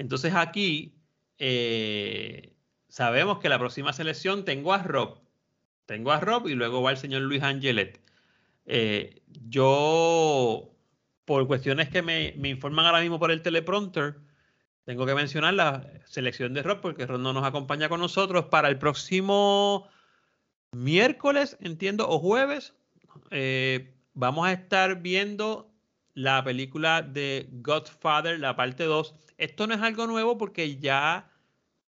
Entonces aquí eh, sabemos que la próxima selección tengo a Rob. Tengo a Rob y luego va el señor Luis Angelet. Eh, yo, por cuestiones que me, me, informan ahora mismo por el teleprompter, tengo que mencionar la selección de Rob porque Rob no nos acompaña con nosotros para el próximo miércoles, entiendo, o jueves. Eh, vamos a estar viendo la película de Godfather, la parte 2. Esto no es algo nuevo porque ya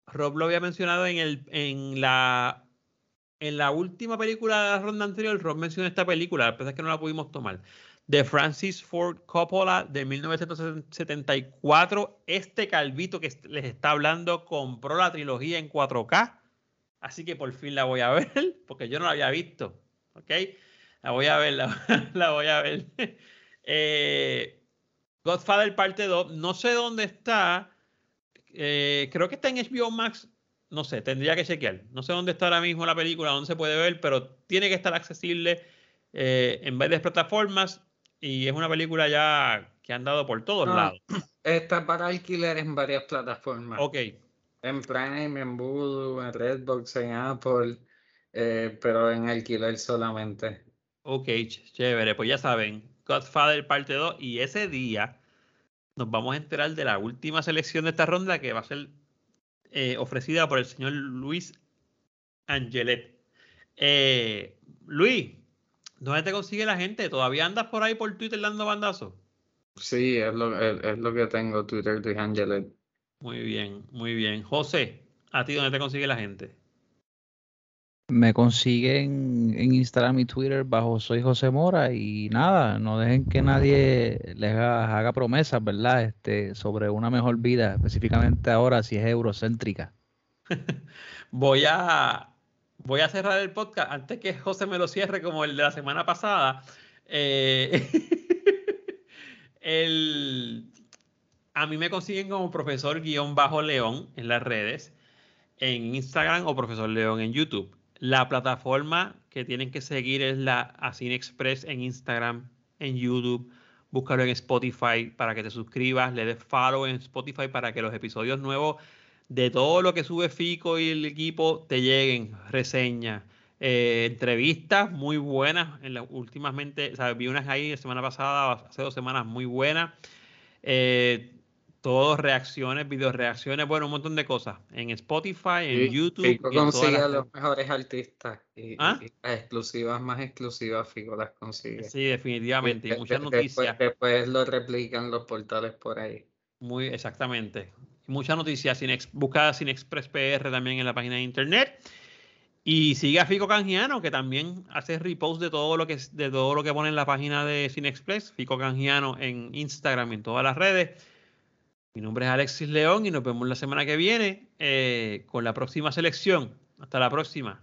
Rob lo había mencionado en, el, en, la, en la última película de la ronda anterior. Rob mencionó esta película, a pesar de que no la pudimos tomar. De Francis Ford Coppola de 1974. Este calvito que les está hablando compró la trilogía en 4K. Así que por fin la voy a ver, porque yo no la había visto. ¿Ok? La voy a ver, la, la voy a ver. Eh, Godfather parte 2, no sé dónde está. Eh, creo que está en HBO Max. No sé, tendría que chequear. No sé dónde está ahora mismo la película, dónde se puede ver, pero tiene que estar accesible eh, en varias plataformas. Y es una película ya que han dado por todos Ah, lados. Está para alquiler en varias plataformas. Ok, En Prime, en Voodoo, en Redbox, en Apple, eh, pero en alquiler solamente. ok, ch- chévere. Pues ya saben, Godfather parte 2. Y ese día nos vamos a enterar de la última selección de esta ronda que va a ser eh, ofrecida por el señor Luis Angelet. Eh, Luis, ¿dónde te consigue la gente? ¿Todavía andas por ahí por Twitter dando bandazos? Sí, es lo, es, es lo que tengo, Twitter de Angelet. Muy bien, muy bien. José, ¿a ti dónde te consigue la gente? Me consiguen en Instagram y Twitter bajo Soy José Mora y nada, no dejen que nadie les haga, promesas, ¿verdad? Este, sobre una mejor vida, específicamente ahora si es eurocéntrica. Voy a, voy a cerrar el podcast antes que José me lo cierre como el de la semana pasada. Eh, el, a mí me consiguen como profesor guion bajo león en las redes, en Instagram o profesor león en YouTube. La plataforma que tienen que seguir es la Asine Express en Instagram, en YouTube. Búscalo en Spotify para que te suscribas, le des follow en Spotify para que los episodios nuevos de todo lo que sube Fico y el equipo te lleguen, reseñas, eh, entrevistas muy buenas. En últimamente, o sea, vi unas ahí la semana pasada, hace dos semanas, muy buenas. Eh, todos reacciones, video reacciones, bueno, un montón de cosas. En Spotify, en YouTube. Fico y en todas consigue a los mejores artistas y, ¿Ah? y las exclusivas más exclusivas Fico las consigue. Sí, definitivamente. Y muchas de- noticias. Después, después lo replican los portales por ahí. Muy exactamente. Muchas noticias. Sin ex- busca Sin Express PR también en la página de internet. Y sigue a Fico Canjiano, que también hace repost de todo lo que de todo lo que pone en la página de Cine Express, Fico Canjiano en Instagram y en todas las redes. Mi nombre es Alexis León y nos vemos la semana que viene eh, con la próxima selección. Hasta la próxima.